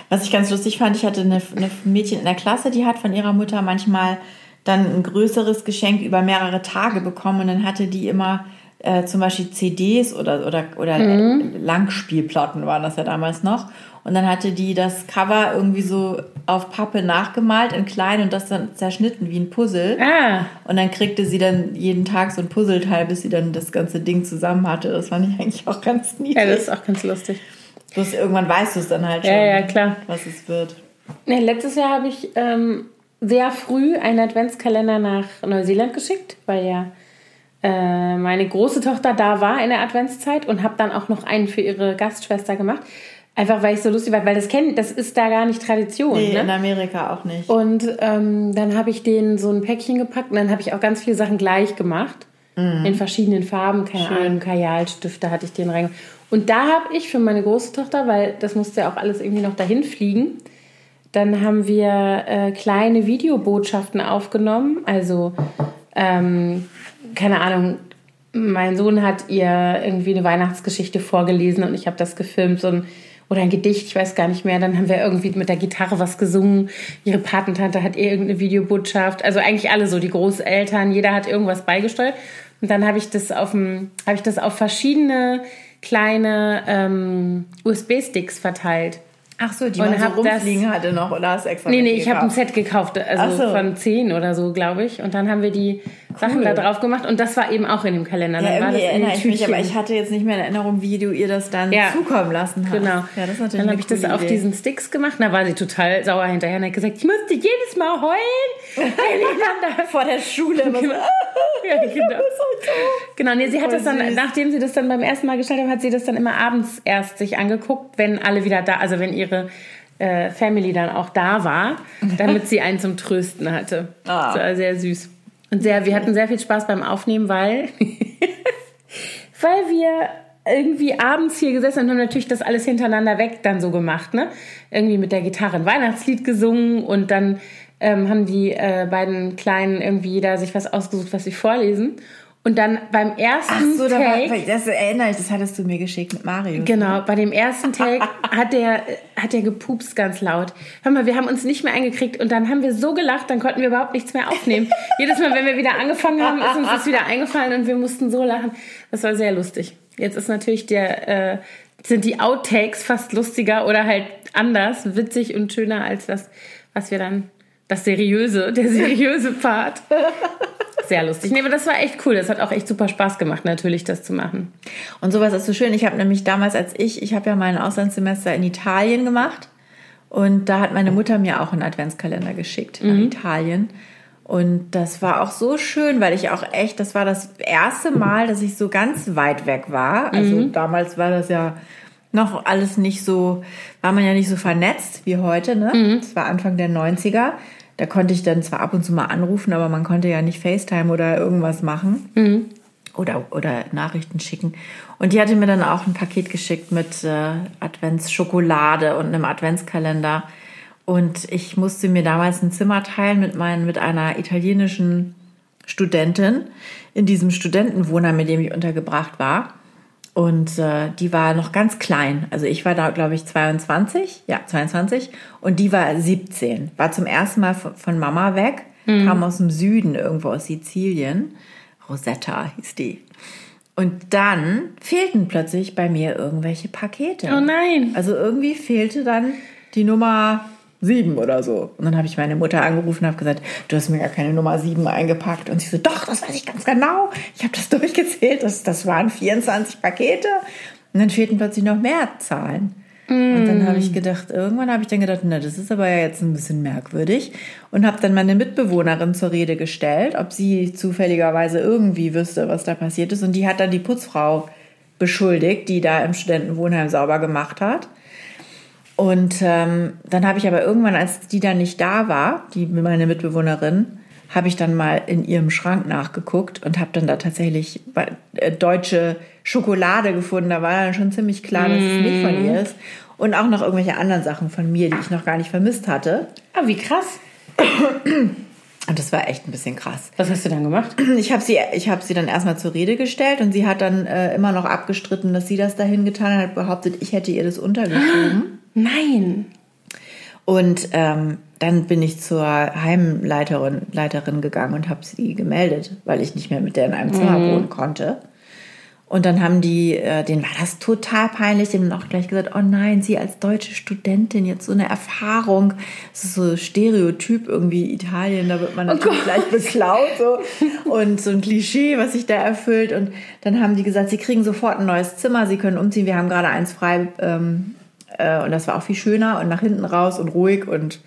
Was ich ganz lustig fand, ich hatte eine, eine Mädchen in der Klasse, die hat von ihrer Mutter manchmal dann ein größeres Geschenk über mehrere Tage bekommen und dann hatte die immer äh, zum Beispiel CDs oder, oder, oder Langspielplatten waren das ja damals noch. Und dann hatte die das Cover irgendwie so auf Pappe nachgemalt in klein und das dann zerschnitten wie ein Puzzle. ah, Und dann kriegte sie dann jeden Tag so ein Puzzleteil, bis sie dann das ganze Ding zusammen hatte. Das fand ich eigentlich auch ganz niedlich. ja, das ist auch ganz lustig. Bloß irgendwann weißt du es dann halt schon, Ja, ja, klar. was es wird. Nee, letztes Jahr habe ich ähm, sehr früh einen Adventskalender nach Neuseeland geschickt, weil ja äh, meine große Tochter da war in der Adventszeit und habe dann auch noch einen für ihre Gastschwester gemacht. Einfach weil ich so lustig war, weil das kennen, das ist da gar nicht Tradition. Nee, ne? in Amerika auch nicht. Und ähm, dann habe ich denen so ein Päckchen gepackt und dann habe ich auch ganz viele Sachen gleich gemacht. In verschiedenen Farben, keine Mhm. Schön. Ahnung, Kajalstifte hatte ich den rein. Und da habe ich für meine große Tochter, weil das musste ja auch alles irgendwie noch dahin fliegen, dann haben wir äh, kleine Videobotschaften aufgenommen. Also, ähm, keine Ahnung, mein Sohn hat ihr irgendwie eine Weihnachtsgeschichte vorgelesen und ich habe das gefilmt, so ein, oder ein Gedicht, ich weiß gar nicht mehr. Dann haben wir irgendwie mit der Gitarre was gesungen. Ihre Patentante hat ihr irgendeine Videobotschaft. Also eigentlich alle so, die Großeltern, jeder hat irgendwas beigesteuert. Und dann habe ich das auf dem, habe ich das auf verschiedene kleine ähm, USB-Sticks verteilt. Ach so, die man so hab das- rumfliegen hatte noch oder hast extra Nee, nee, ich habe ein? Set gekauft, also so. von zehn oder so, glaube ich. Und dann haben wir die Sachen da drauf gemacht und das war eben auch in dem Kalender. Ja, dann war das erinnere ich mich, aber ich hatte jetzt nicht mehr in Erinnerung, wie du ihr das dann Ja. zukommen lassen hast. Genau. Ja, das natürlich dann habe ich das coole auf Idee. diesen Sticks gemacht. Da war sie total sauer hinterher und hat gesagt, ich musste jedes Mal heulen, vor der Schule so, ja, genau. Genau, nee, sie hat das dann, süß. nachdem sie das dann beim ersten Mal gestellt hat, hat sie das dann immer abends erst sich angeguckt, wenn alle wieder da, also wenn ihre äh, Family dann auch da war, damit sie einen zum Trösten hatte. Ah. Das war sehr süß. Und sehr, wir hatten sehr viel Spaß beim Aufnehmen, weil, weil wir irgendwie abends hier gesessen und haben natürlich das alles hintereinander weg dann so gemacht, ne? Irgendwie mit der Gitarre ein Weihnachtslied gesungen und dann ähm, haben die äh, beiden Kleinen irgendwie jeder sich was ausgesucht, was sie vorlesen. Und dann beim ersten Ach so, da war, Take, das erinnere ich, das hattest du mir geschickt mit Mario. genau, bei dem ersten Take hat der, hat der gepupst ganz laut. Hör mal, wir haben uns nicht mehr eingekriegt und dann haben wir so gelacht, dann konnten wir überhaupt nichts mehr aufnehmen. Jedes Mal, wenn wir wieder angefangen haben, ist uns das wieder eingefallen und wir mussten so lachen. Das war sehr lustig. Jetzt ist natürlich der, äh, sind die Outtakes fast lustiger oder halt anders, witzig und schöner als das, was wir dann, das seriöse, der seriöse Part. Sehr lustig. Nee, aber das war echt cool. Das hat auch echt super Spaß gemacht, natürlich, das zu machen. Und sowas ist so schön. Ich habe nämlich damals, als ich, ich habe ja mein Auslandssemester in Italien gemacht und da hat meine Mutter mir auch einen Adventskalender geschickt nach Italien. Und das war auch so schön, weil ich auch echt, das war das erste Mal, dass ich so ganz weit weg war. Also damals war das ja noch alles nicht so, war man ja nicht so vernetzt wie heute, ne? Das war Anfang der 90er. Da konnte ich dann zwar ab und zu mal anrufen, aber man konnte ja nicht FaceTime oder irgendwas machen oder, oder Nachrichten schicken. Und die hatte mir dann auch ein Paket geschickt mit äh, Adventsschokolade und einem Adventskalender. Und ich musste mir damals ein Zimmer teilen mit, meinen, mit einer italienischen Studentin in diesem Studentenwohnheim, mit dem ich untergebracht war. Und äh, die war noch ganz klein. Also ich war da, glaube ich, 22, ja, 22. Und die war 17. War zum ersten Mal von, von Mama weg, kam aus dem Süden, irgendwo aus Sizilien. Rosetta hieß die. Und dann fehlten plötzlich bei mir irgendwelche Pakete. Oh nein. Also irgendwie fehlte dann die Nummer sieben oder so. Und dann habe ich meine Mutter angerufen und habe gesagt, du hast mir gar keine Nummer sieben eingepackt. Und sie so, doch, das weiß ich ganz genau. Ich habe das durchgezählt. Das, das waren 24 Pakete. Und dann fehlten plötzlich noch mehr Zahlen. Und dann habe ich gedacht, irgendwann habe ich dann gedacht, na, das ist aber ja jetzt ein bisschen merkwürdig. Und habe dann meine Mitbewohnerin zur Rede gestellt, ob sie zufälligerweise irgendwie wüsste, was da passiert ist. Und die hat dann die Putzfrau beschuldigt, die da im Studentenwohnheim sauber gemacht hat. Und ähm, dann habe ich aber irgendwann, als die dann nicht da war, die meine Mitbewohnerin, habe ich dann mal in ihrem Schrank nachgeguckt und habe dann da tatsächlich äh, deutsche Schokolade gefunden. Da war dann schon ziemlich klar, dass es nicht von ihr ist. Und auch noch irgendwelche anderen Sachen von mir, die ich noch gar nicht vermisst hatte. Ah, wie krass. Und das war echt ein bisschen krass. Was hast du dann gemacht? Ich habe sie, ich hab sie dann erstmal zur Rede gestellt und sie hat dann äh, immer noch abgestritten, dass sie das dahin getan hat, behauptet, ich hätte ihr das untergeschoben. Nein. Und ähm, dann bin ich zur Heimleiterin Leiterin gegangen und habe sie gemeldet, weil ich nicht mehr mit der in einem Zimmer wohnen konnte. Und dann haben die, äh, denen war das total peinlich, die haben auch gleich gesagt, oh nein, sie als deutsche Studentin, jetzt so eine Erfahrung, das ist so Stereotyp irgendwie Italien, da wird man natürlich gleich beklaut so. und so ein Klischee, was sich da erfüllt. Und dann haben die gesagt, sie kriegen sofort ein neues Zimmer, sie können umziehen, wir haben gerade eins frei ähm, äh, und das war auch viel schöner und nach hinten raus und ruhig und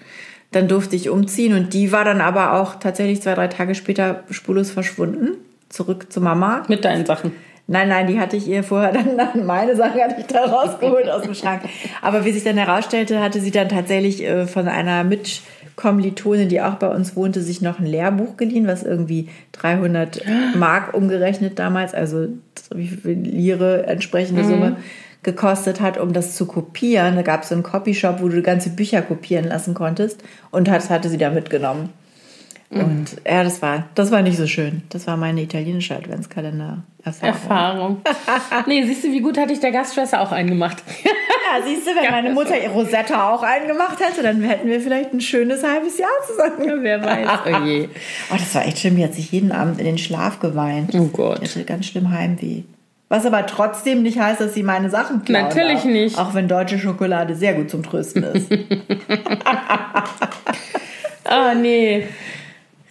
dann durfte ich umziehen und die war dann aber auch tatsächlich zwei, drei Tage später spurlos verschwunden, zurück zu Mama. Mit deinen Sachen. Nein, nein, die hatte ich ihr vorher dann, dann meine Sachen hatte ich da rausgeholt aus dem Schrank. Aber wie sich dann herausstellte, hatte sie dann tatsächlich äh, von einer Mitkommilitonin, die auch bei uns wohnte, sich noch ein Lehrbuch geliehen, was irgendwie 300 Mark umgerechnet damals, also wie viel Lire entsprechende Summe gekostet hat, um das zu kopieren. Da gab es so einen Copyshop, wo du ganze Bücher kopieren lassen konntest und das hatte sie da mitgenommen. Und ja, das war, das war nicht so schön. Das war meine italienische Adventskalender-Erfahrung. Erfahrung. nee, siehst du, wie gut hatte ich der Gastschwester auch einen gemacht. Ja, siehst du, wenn meine Mutter ihr Rosetta auch einen gemacht hätte, dann hätten wir vielleicht ein schönes halbes Jahr zusammen. Ja, wer weiß. Oh je. Oh, das war echt schlimm. Die hat sich jeden Abend in den Schlaf geweint. Oh Gott. Die hatte ganz schlimm Heimweh. Was aber trotzdem nicht heißt, dass sie meine Sachen klauen Natürlich darf. nicht. Auch wenn deutsche Schokolade sehr gut zum Trösten ist. Oh nee.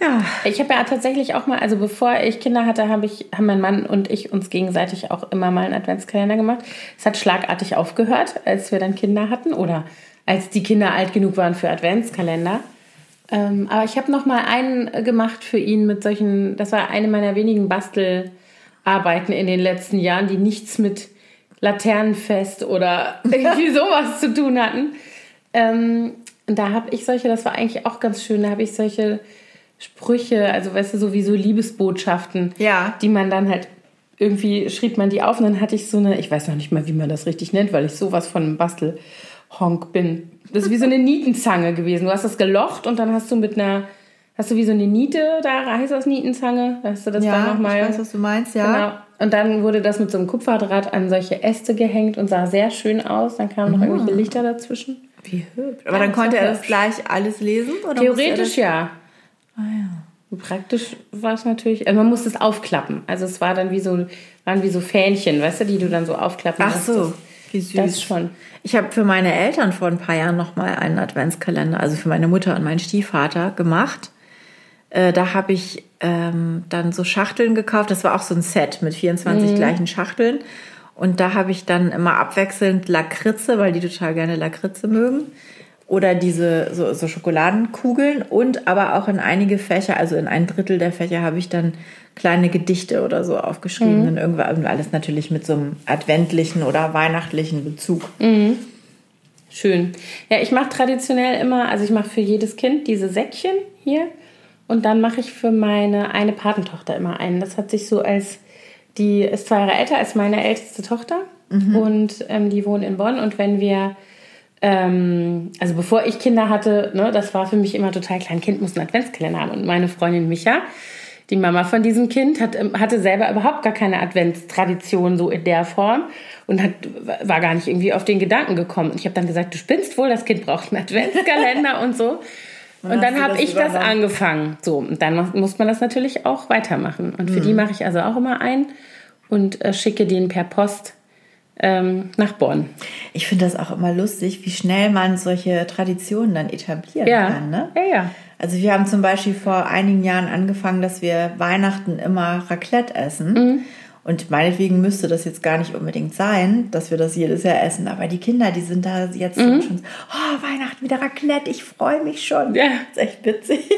ja. Ich habe ja tatsächlich auch mal, also bevor ich Kinder hatte, habe ich, haben mein Mann und ich uns gegenseitig auch immer mal einen Adventskalender gemacht. Es hat schlagartig aufgehört, als wir dann Kinder hatten oder als die Kinder alt genug waren für Adventskalender. Ähm, aber ich habe noch mal einen gemacht für ihn mit solchen, das war eine meiner wenigen Bastelarbeiten in den letzten Jahren, die nichts mit Laternenfest oder irgendwie sowas zu tun hatten. Ähm, und da habe ich solche, das war eigentlich auch ganz schön, da habe ich solche Sprüche, also weißt du, sowieso Liebesbotschaften, Ja. die man dann halt irgendwie schrieb man die auf und dann hatte ich so eine, ich weiß noch nicht mal, wie man das richtig nennt, weil ich sowas von einem Bastelhonk bin. Das ist wie so eine Nietenzange gewesen. Du hast das gelocht und dann hast du mit einer, hast du wie so eine Niete, da heißt das Nietenzange, hast du das dann Ja, nochmal. ich weiß, was du meinst, ja. Genau. Und dann wurde das mit so einem Kupferdraht an solche Äste gehängt und sah sehr schön aus. Dann kamen noch irgendwelche Lichter dazwischen. Wie hübsch. Aber dann konnte er das gleich alles lesen? Oder Theoretisch ja. Ah, ja. Praktisch war es natürlich, also man musste es aufklappen. Also es war dann wie so, waren wie so Fähnchen, weißt du, die du dann so aufklappen Ach so, wie süß. Das schon. Ich habe für meine Eltern vor ein paar Jahren noch mal einen Adventskalender, also für meine Mutter und meinen Stiefvater gemacht. Äh, da habe ich ähm, dann so Schachteln gekauft. Das war auch so ein Set mit 24 gleichen Schachteln. Und da habe ich dann immer abwechselnd Lakritze, weil die total gerne Lakritze mögen. Oder diese so, so Schokoladenkugeln und aber auch in einige Fächer, also in ein Drittel der Fächer habe ich dann kleine Gedichte oder so aufgeschrieben. Und irgendwann alles natürlich mit so einem adventlichen oder weihnachtlichen Bezug. Schön. Ja, ich mache traditionell immer, also ich mache für jedes Kind diese Säckchen hier und dann mache ich für meine eine Patentochter immer einen. Das hat sich so als, die ist zwei Jahre älter als meine älteste Tochter und ähm, die wohnt in Bonn und wenn wir, ähm, also bevor ich Kinder hatte, ne, das war für mich immer total klein, Kind muss einen Adventskalender haben und meine Freundin Micha, die Mama von diesem Kind hat, ähm, hatte selber überhaupt gar keine Adventstradition so in der Form und hat, war gar nicht irgendwie auf den Gedanken gekommen. Und ich habe dann gesagt, du spinnst wohl, das Kind braucht einen Adventskalender und so. Und, hast dann habe ich das angefangen. So, und dann muss man das natürlich auch weitermachen. Und für die mache ich also auch immer ein und äh, schicke den per Post ähm, nach Bonn. Ich finde das auch immer lustig, wie schnell man solche Traditionen dann etablieren Ja. kann. Ne? Ja, ja. Also wir haben zum Beispiel vor einigen Jahren angefangen, dass wir Weihnachten immer Raclette essen. Und meinetwegen müsste das jetzt gar nicht unbedingt sein, dass wir das jedes Jahr essen. Aber die Kinder, die sind da jetzt mhm. schon so, oh, Weihnachten wieder Raclette, ich freue mich schon. Ja. Das ist echt witzig.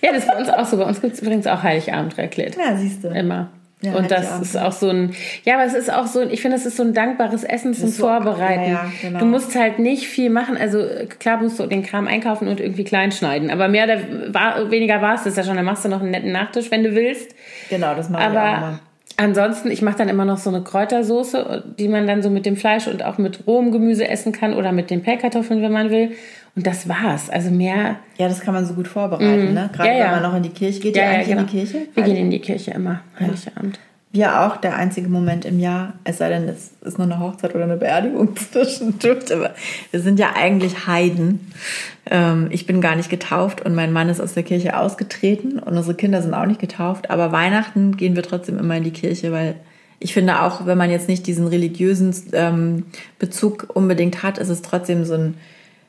Ja, das ist bei uns auch so. Bei uns gibt es übrigens auch Heiligabend Raclette. Ja, siehst du. Immer. Ja, und das ist auch so ein, ja, aber es ist auch so, ich finde, es ist so ein dankbares Essen zum so, Vorbereiten. Ja, ja, genau. Du musst halt nicht viel machen. Also klar musst du den Kram einkaufen und irgendwie klein schneiden. Aber mehr oder weniger war es das ja schon. Dann machst du noch einen netten Nachtisch, wenn du willst. Genau, das mache ich auch immer. Ansonsten, ich mache dann immer noch so eine Kräutersoße, die man dann so mit dem Fleisch und auch mit rohem Gemüse essen kann oder mit den Pellkartoffeln, wenn man will. Und das war's. Also mehr. Ja, das kann man so gut vorbereiten, mm. ne? Gerade ja, ja. wenn man noch in die Kirche geht. Ja, eigentlich genau. in die Kirche? Wir gehen in die Kirche immer, Heiligabend. Wir auch, der einzige Moment im Jahr, es sei denn, es ist nur eine Hochzeit oder eine Beerdigung zwischendurch, aber wir sind ja eigentlich Heiden. Ähm, ich bin gar nicht getauft und mein Mann ist aus der Kirche ausgetreten und unsere Kinder sind auch nicht getauft, aber Weihnachten gehen wir trotzdem immer in die Kirche, weil ich finde auch, wenn man jetzt nicht diesen religiösen ähm, Bezug unbedingt hat, ist es trotzdem so ein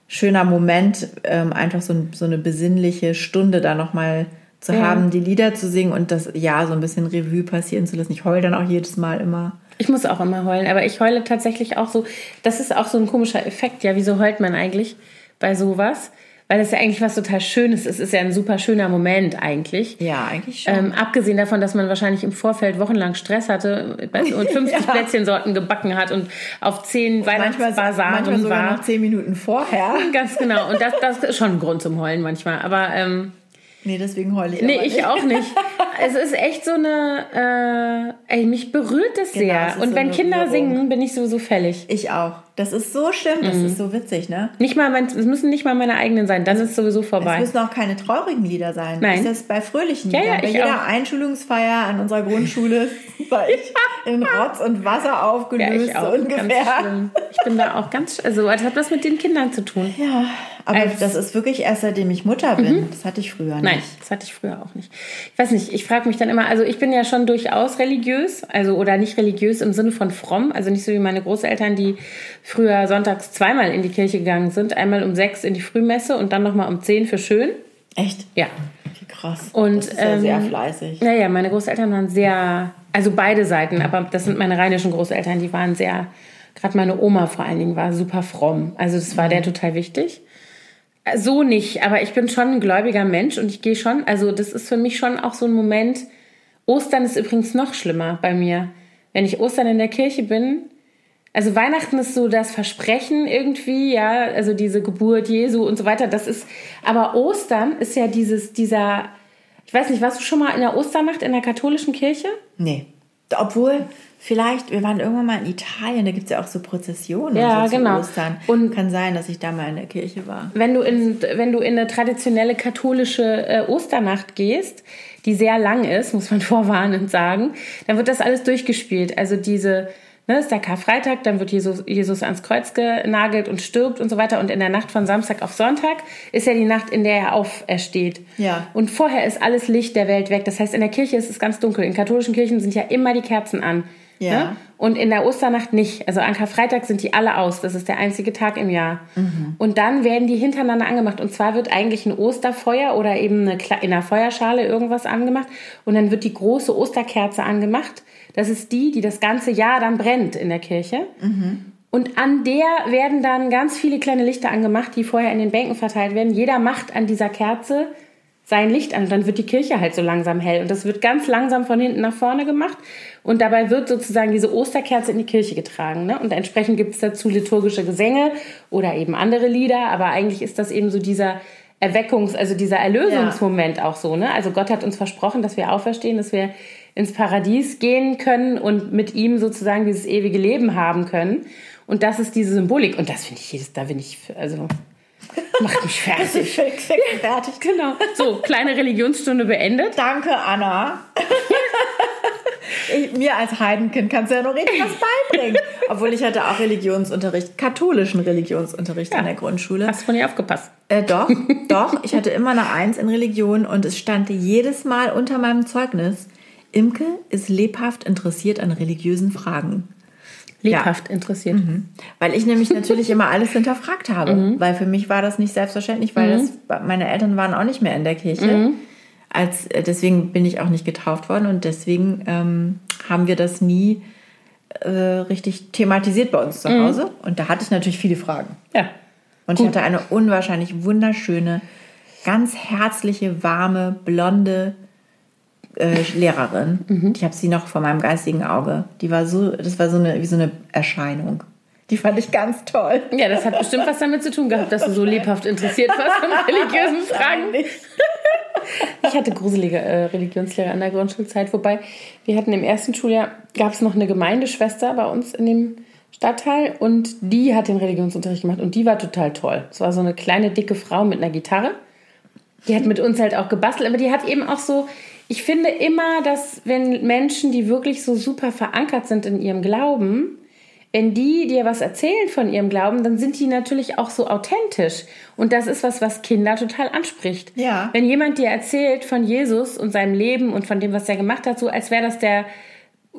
schöner Moment, ähm, einfach so, so eine besinnliche Stunde da nochmal mal zu ja. haben, die Lieder zu singen und das ja so ein bisschen Revue passieren zu lassen. Ich heule dann auch jedes Mal immer. Ich muss auch immer heulen, aber ich heule tatsächlich auch so. Das ist auch so ein komischer Effekt. Ja, wieso heult man eigentlich bei sowas? Weil das ja eigentlich was total Schönes ist. Es ist ja ein super schöner Moment eigentlich. Ja, eigentlich schon. Ähm, abgesehen davon, dass man wahrscheinlich im Vorfeld wochenlang Stress hatte und 50 ja. Plätzchensorten gebacken hat und auf zehn Weihnachtsbasaren manchmal sogar war. noch zehn Minuten vorher. Ganz genau. Und das, das ist schon ein Grund zum Heulen manchmal. Aber ähm, Nee, deswegen heule ich Nee, ich nicht. auch nicht. es ist echt so eine, äh, ey, mich berührt das genau, sehr. Und so wenn Kinder Berührung. singen, bin ich sowieso fällig. Ich auch. Das ist so schlimm, das mhm. ist so witzig, ne? Nicht mal, mein, es müssen nicht mal meine eigenen sein, dann ist es sowieso vorbei. Es müssen auch keine traurigen Lieder sein. Nein. Das ist bei fröhlichen ja, Liedern. Ja, bei jeder auch. Einschulungsfeier an unserer Grundschule war ich in Rotz und Wasser aufgelöst, ja, auch. ungefähr. Ganz schlimm. Ich bin da auch ganz, also das hat was mit den Kindern zu tun. Ja, aber Als, das ist wirklich erst seitdem ich Mutter bin. Mhm. Das hatte ich früher nicht. Nein, das hatte ich früher auch nicht. Ich weiß nicht, ich frage mich dann immer, also ich bin ja schon durchaus religiös, also oder nicht religiös im Sinne von fromm, also nicht so wie meine Großeltern, die früher sonntags zweimal in die Kirche gegangen sind. Einmal um sechs in die Frühmesse und dann nochmal um zehn für schön. Echt? Ja. Wie krass. Und, das ist ja ähm, sehr fleißig. Naja, meine Großeltern waren sehr, also beide Seiten, aber das sind meine rheinischen Großeltern, die waren sehr, gerade meine Oma vor allen Dingen war super fromm. Also das war mhm. der total wichtig. So nicht, aber ich bin schon ein gläubiger Mensch und ich gehe schon, also das ist für mich schon auch so ein Moment. Ostern ist übrigens noch schlimmer bei mir. Wenn ich Ostern in der Kirche bin, also Weihnachten ist so das Versprechen irgendwie, ja, also diese Geburt Jesu und so weiter. Das ist, aber Ostern ist ja dieses, dieser, ich weiß nicht, warst du schon mal in der Osternacht in der katholischen Kirche? Nee. Obwohl, vielleicht, wir waren irgendwann mal in Italien, da gibt es ja auch so Prozessionen ja, so genau. Ostern. Und kann sein, dass ich da mal in der Kirche war. Wenn du in, wenn du in eine traditionelle katholische äh, Osternacht gehst, die sehr lang ist, muss man vorwarnend sagen, dann wird das alles durchgespielt. Also diese Ne, ist der Karfreitag, dann wird Jesus, Jesus ans Kreuz genagelt und stirbt und so weiter. Und in der Nacht von Samstag auf Sonntag ist ja die Nacht, in der er aufersteht. Ja. Und vorher ist alles Licht der Welt weg. Das heißt, in der Kirche ist es ganz dunkel. In katholischen Kirchen sind ja immer die Kerzen an. Ja. Ne? Und in der Osternacht nicht. Also an Karfreitag sind die alle aus. Das ist der einzige Tag im Jahr. Mhm. Und dann werden die hintereinander angemacht. Und zwar wird eigentlich ein Osterfeuer oder eben eine, in einer Feuerschale irgendwas angemacht. Und dann wird die große Osterkerze angemacht das ist die, die das ganze Jahr dann brennt in der Kirche. Mhm. Und an der werden dann ganz viele kleine Lichter angemacht, die vorher in den Bänken verteilt werden. Jeder macht an dieser Kerze sein Licht an. Und dann wird die Kirche halt so langsam hell. Und das wird ganz langsam von hinten nach vorne gemacht. Und dabei wird sozusagen diese Osterkerze in die Kirche getragen. Ne? Und entsprechend gibt es dazu liturgische Gesänge oder eben andere Lieder. Aber eigentlich ist das eben so dieser Erweckungs-, also dieser Erlösungsmoment ja. auch so. Ne? Also Gott hat uns versprochen, dass wir auferstehen, dass wir ins Paradies gehen können und mit ihm sozusagen dieses ewige Leben haben können. Und das ist diese Symbolik. Und das finde ich jedes, da bin ich, also, macht mich fertig. fertig. Genau. So, kleine Religionsstunde beendet. Danke, Anna. Ich, mir als Heidenkind kannst du ja noch richtig was beibringen. Obwohl ich hatte auch Religionsunterricht, katholischen Religionsunterricht ja. in der Grundschule. Hast du von ihr aufgepasst? Äh, doch, doch. Ich hatte immer eine Eins in Religion und es stand jedes Mal unter meinem Zeugnis, Imke ist lebhaft interessiert an religiösen Fragen. Lebhaft ja. interessiert. Mhm. Weil ich nämlich natürlich immer alles hinterfragt habe. Mhm. Weil für mich war das nicht selbstverständlich, weil mhm. das, meine Eltern waren auch nicht mehr in der Kirche. Mhm. als, äh, deswegen bin ich auch nicht getauft worden und deswegen ähm, haben wir das nie äh, richtig thematisiert bei uns zu Hause. Und da hatte ich natürlich viele Fragen. Ja. Und ich hatte eine unwahrscheinlich wunderschöne, ganz herzliche, warme, blonde äh, Lehrerin. Ich habe sie noch vor meinem geistigen Auge. Die war so, das war so eine, wie so eine Erscheinung. Die fand ich ganz toll. Ja, das hat bestimmt was damit zu tun gehabt, dass du so lebhaft interessiert warst an religiösen Fragen. Ich hatte gruselige äh, Religionslehrer an der Grundschulzeit, wobei wir hatten im ersten Schuljahr, gab es noch eine Gemeindeschwester bei uns in dem Stadtteil und die hat den Religionsunterricht gemacht und die war total toll. Es war so eine kleine, dicke Frau mit einer Gitarre. Die hat mit uns halt auch gebastelt, aber die hat eben auch so, ich finde immer, dass wenn Menschen, die wirklich so super verankert sind in ihrem Glauben, wenn die dir was erzählen von ihrem Glauben, dann sind die natürlich auch so authentisch. Und das ist was, was Kinder total anspricht. Ja. Wenn jemand dir erzählt von Jesus und seinem Leben und von dem, was er gemacht hat, so als wäre das der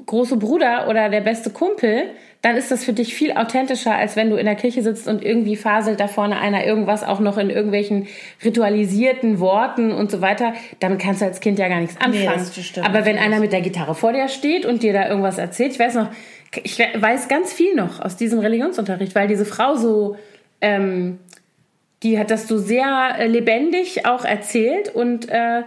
große Bruder oder der beste Kumpel, dann ist das für dich viel authentischer, als wenn du in der Kirche sitzt und irgendwie faselt da vorne einer irgendwas auch noch in irgendwelchen ritualisierten Worten und so weiter. Damit kannst du als Kind ja gar nichts anfangen. das stimmt Aber wenn einer mit der Gitarre vor dir steht und dir da irgendwas erzählt, ich weiß noch, ich weiß ganz viel noch aus diesem Religionsunterricht, weil diese Frau so, ähm, die hat das so sehr äh, lebendig auch erzählt und äh,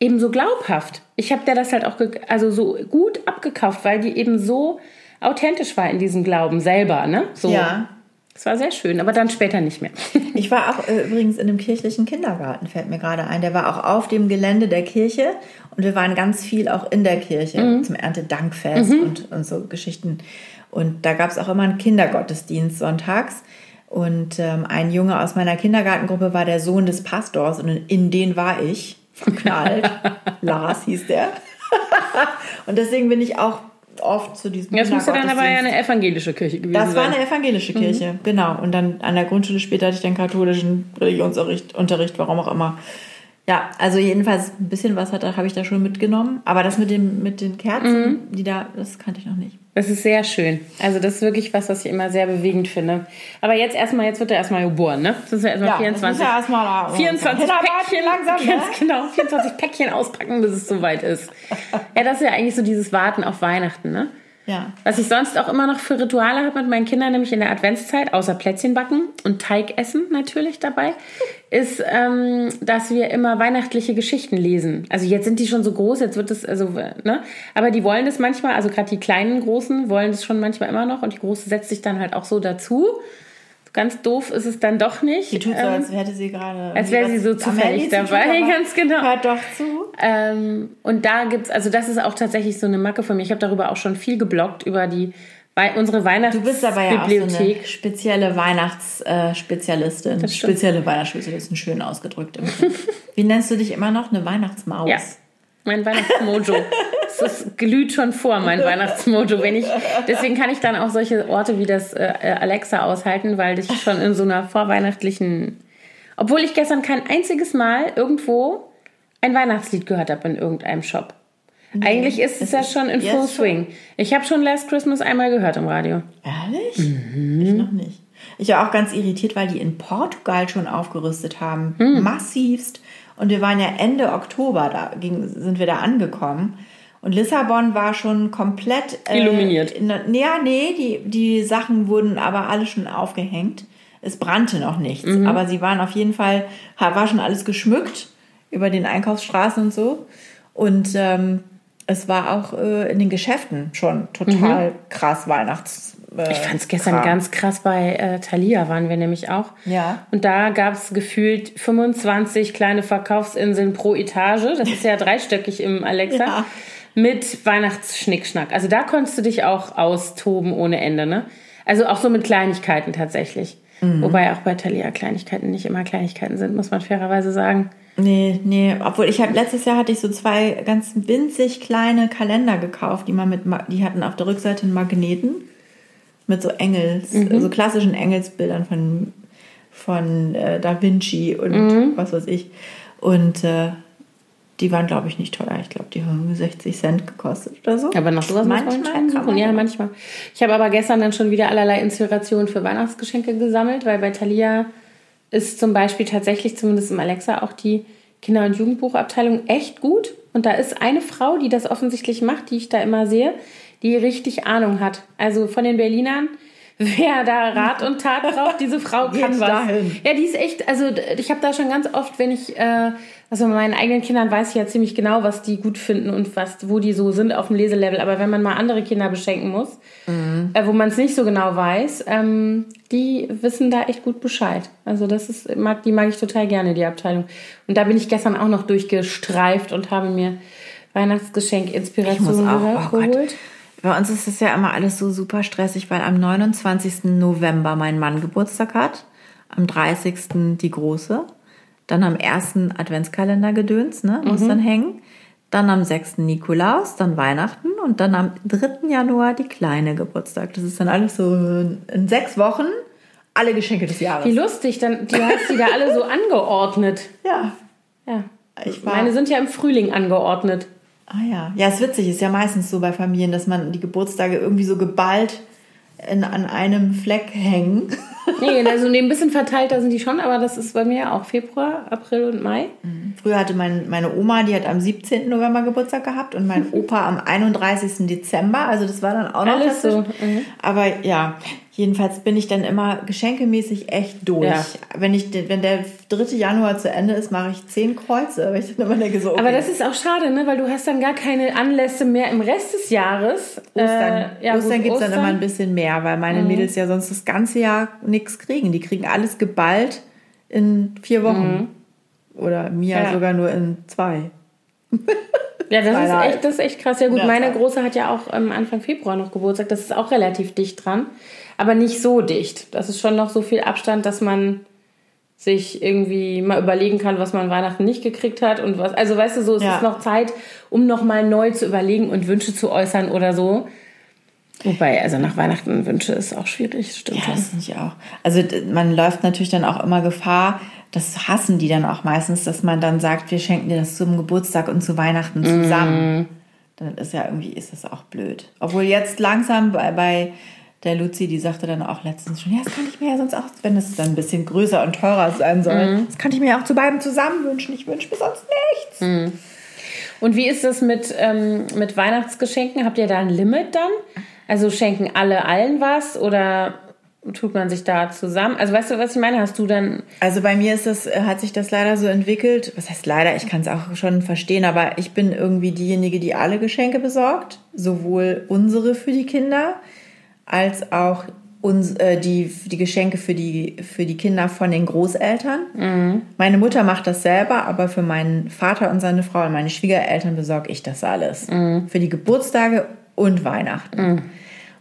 eben so glaubhaft. Ich habe der das halt auch also so gut abgekauft, weil die eben so authentisch war in diesem Glauben selber, ne? So. Ja. Es war sehr schön, aber dann später nicht mehr. Ich war auch äh, übrigens in einem kirchlichen Kindergarten, fällt mir gerade ein. Der war auch auf dem Gelände der Kirche und wir waren ganz viel auch in der Kirche zum Erntedankfest und, und so Geschichten. Und da gab es auch immer einen Kindergottesdienst sonntags. Und ähm, ein Junge aus meiner Kindergartengruppe war der Sohn des Pastors und in den war ich verknallt. Lars hieß der. und deswegen bin ich auch oft zu diesem Das müsste dann aber ja eine evangelische Kirche gewesen Das war sein. eine evangelische Kirche, genau. Und dann an der Grundschule später hatte ich den katholischen Religionsunterricht, Unterricht, warum auch immer. Ja, also jedenfalls ein bisschen was habe ich da schon mitgenommen. Aber das mit, dem, mit den Kerzen, die da, das kannte ich noch nicht. Das ist sehr schön. Also das ist wirklich was, was ich immer sehr bewegend finde. Aber jetzt erstmal, jetzt wird er erstmal geboren, ne? Das ist ja erstmal Ja, 24. das ist ja erstmal da. 24 Hinarbeiten Päckchen langsam, ne? Ganz genau, 24 Päckchen auspacken, bis es soweit ist. Ja, das ist ja eigentlich so dieses Warten auf Weihnachten, ne? Ja. Was ich sonst auch immer noch für Rituale habe mit meinen Kindern, nämlich in der Adventszeit, außer Plätzchen backen und Teig essen natürlich dabei, ist, ähm, dass wir immer weihnachtliche Geschichten lesen. Also jetzt sind die schon so groß, jetzt wird es, also, ne? Aber die wollen das manchmal, also gerade die kleinen Großen wollen das schon manchmal immer noch und die Große setzt sich dann halt auch so dazu. Ganz doof ist es dann doch nicht. Die tut so, Ähm, als hätte sie gerade. als wäre sie so zufällig dabei, ganz genau. Hört doch zu. Ähm, und da gibt's, also das ist auch tatsächlich so eine Macke von mir. Ich habe darüber auch schon viel gebloggt, über die Wei- unsere Du bist aber ja auch so Weihnachtsbibliothek. spezielle Weihnachtsspezialistin. Stimmt. spezielle Weihnachtsspezialistin, schön ausgedrückt. Wie nennst du dich immer noch? Eine Weihnachtsmaus? ja, mein Weihnachtsmojo. Es glüht schon vor, mein Weihnachtsmojo. Wenn ich, deswegen kann ich dann auch solche Orte wie das äh, äh, Alexa aushalten, weil ich schon in so einer vorweihnachtlichen. Obwohl ich gestern kein einziges Mal irgendwo ein Weihnachtslied gehört habe in irgendeinem Shop. Eigentlich ist es ja schon in Full schon. Swing. Ich habe schon Last Christmas einmal gehört im Radio. Ehrlich? Mhm. Ich noch nicht. Ich war auch ganz irritiert, weil die in Portugal schon aufgerüstet haben. Hm. Massivst. Und wir waren ja Ende Oktober, da ging, sind wir da angekommen. Und Lissabon war schon komplett äh, Illuminiert. In, ja, nee, die, die Sachen wurden aber alle schon aufgehängt. Es brannte noch nichts. Mhm. Aber sie waren auf jeden Fall, war schon alles geschmückt über den Einkaufsstraßen und so. Und ähm, es war auch äh, in den Geschäften schon total krass Weihnachts. Äh. Ich fand es gestern Kram. ganz krass bei äh, Thalia waren wir nämlich auch. Ja. Und da gab es gefühlt 25 kleine Verkaufsinseln pro Etage. Das ist ja dreistöckig im Alexa. Ja. Mit Weihnachtsschnickschnack. Also da konntest du dich auch austoben ohne Ende, ne? Also auch so mit Kleinigkeiten tatsächlich. Mhm. Wobei auch bei Thalia Kleinigkeiten nicht immer Kleinigkeiten sind, muss man fairerweise sagen. Nee, nee, obwohl ich habe letztes Jahr hatte ich so zwei ganz winzig kleine Kalender gekauft, die man mit die hatten auf der Rückseite einen Magneten mit so Engels, so klassischen Engelsbildern von von äh, Da Vinci und was weiß ich. Und äh, die waren, glaube ich, nicht teuer. Ich glaube, die haben 60 Cent gekostet oder so. Aber nach sowas muss manchmal man schon kann suchen. man Ja, manchmal. Ich habe aber gestern dann schon wieder allerlei Inspirationen für Weihnachtsgeschenke gesammelt, weil bei Thalia ist zum Beispiel tatsächlich, zumindest im Alexa, auch die Kinder- und Jugendbuchabteilung echt gut. Und da ist eine Frau, die das offensichtlich macht, die ich da immer sehe, die richtig Ahnung hat. Also von den Berlinern wer da Rat und Tat braucht, diese Frau kann was. Dahin. Ja, die ist echt, also ich habe da schon ganz oft, wenn ich, äh, also bei meinen eigenen Kindern weiß ich ja ziemlich genau, was die gut finden und was, wo die so sind auf dem Leselevel. Aber wenn man mal andere Kinder beschenken muss, mhm. äh, wo man es nicht so genau weiß, ähm, die wissen da echt gut Bescheid. Also das ist, mag, die mag ich total gerne, die Abteilung. Und da bin ich gestern auch noch durchgestreift und habe mir Weihnachtsgeschenk Inspiration oh geholt. Gott. Bei uns ist es ja immer alles so super stressig, weil am 29. November mein Mann Geburtstag hat, am 30. die große, dann am 1. Adventskalender gedöns, ne, muss mhm. dann hängen, dann am 6. Nikolaus, dann Weihnachten und dann am 3. Januar die kleine Geburtstag. Das ist dann alles so in sechs Wochen alle Geschenke des Jahres. Wie lustig, dann du hast die da alle so angeordnet. Ja. Ja. Ich war Meine sind ja im Frühling angeordnet. Ah ja. Ja, ist witzig. Ist ja meistens so bei Familien, dass man die Geburtstage irgendwie so geballt in, an einem Fleck hängen. nee, also ein bisschen verteilter sind die schon, aber das ist bei mir auch Februar, April und Mai. Mhm. Früher hatte mein, meine Oma, die hat am 17. November Geburtstag gehabt und mein Opa am 31. Dezember. Also das war dann auch noch Alles so. Mhm. Aber ja, Jedenfalls bin ich dann immer geschenkemäßig echt durch. Ja. Wenn, ich, wenn der 3. Januar zu Ende ist, mache ich zehn Kreuze. Weil ich dann immer denke, so, okay. Aber das ist auch schade, ne? weil du hast dann gar keine Anlässe mehr im Rest des Jahres. Ostern, äh, ja, Ostern gibt es dann immer ein bisschen mehr, weil meine mhm. Mädels ja sonst das ganze Jahr nichts kriegen. Die kriegen alles geballt in vier Wochen. Mhm. Oder Mia ja. sogar nur in zwei. Ja, das ist, echt, das ist echt krass. Ja gut, meine Große hat ja auch ähm, Anfang Februar noch Geburtstag. Das ist auch relativ dicht dran aber nicht so dicht. Das ist schon noch so viel Abstand, dass man sich irgendwie mal überlegen kann, was man Weihnachten nicht gekriegt hat und was. Also weißt du, so es ja. ist noch Zeit, um noch mal neu zu überlegen und Wünsche zu äußern oder so. Wobei, also nach Weihnachten Wünsche ist auch schwierig, stimmt ja, das finde ich auch. Also man läuft natürlich dann auch immer Gefahr, das hassen die dann auch meistens, dass man dann sagt, wir schenken dir das zum Geburtstag und zu Weihnachten zusammen. Mm. Dann ist ja irgendwie, ist das auch blöd. Obwohl jetzt langsam bei, bei der Luzi, die sagte dann auch letztens schon, ja, das kann ich mir ja sonst auch, wenn es dann ein bisschen größer und teurer sein soll, mhm. das kann ich mir ja auch zu beiden zusammen wünschen. Ich wünsche mir sonst nichts. Mhm. Und wie ist das mit, ähm, mit Weihnachtsgeschenken? Habt ihr da ein Limit dann? Also schenken alle allen was oder tut man sich da zusammen? Also weißt du, was ich meine? Hast du dann. Also bei mir ist das, hat sich das leider so entwickelt. Was heißt leider? Ich kann es auch schon verstehen, aber ich bin irgendwie diejenige, die alle Geschenke besorgt. Sowohl unsere für die Kinder als auch uns, äh, die, die Geschenke für die, für die Kinder von den Großeltern. Mhm. Meine Mutter macht das selber, aber für meinen Vater und seine Frau und meine Schwiegereltern besorge ich das alles. Mhm. Für die Geburtstage und Weihnachten. Mhm.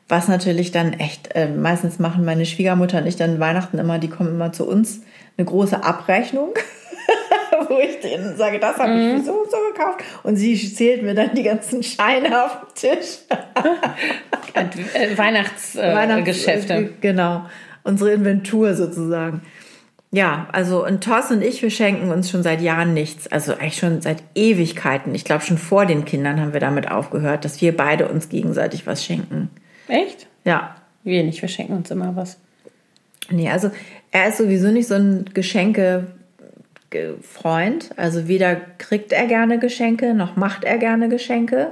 Was natürlich dann echt, äh, meistens machen meine Schwiegermutter und ich dann Weihnachten immer, die kommen immer zu uns, eine große Abrechnung. wo ich denen sage, das habe ich mhm. so und so gekauft. Und sie zählt mir dann die ganzen Scheine auf dem Tisch. Äh, Weihnachtsgeschäfte. Äh, genau. Unsere Inventur sozusagen. Ja, also und Thorsten und ich, wir schenken uns schon seit Jahren nichts. Also eigentlich schon seit Ewigkeiten. Ich glaube, schon vor den Kindern haben wir damit aufgehört, dass wir beide uns gegenseitig was schenken. Echt? Ja. Wir nicht, wir schenken uns immer was. Nee, also er ist sowieso nicht so ein Geschenke Freund. Also weder kriegt er gerne Geschenke, noch macht er gerne Geschenke.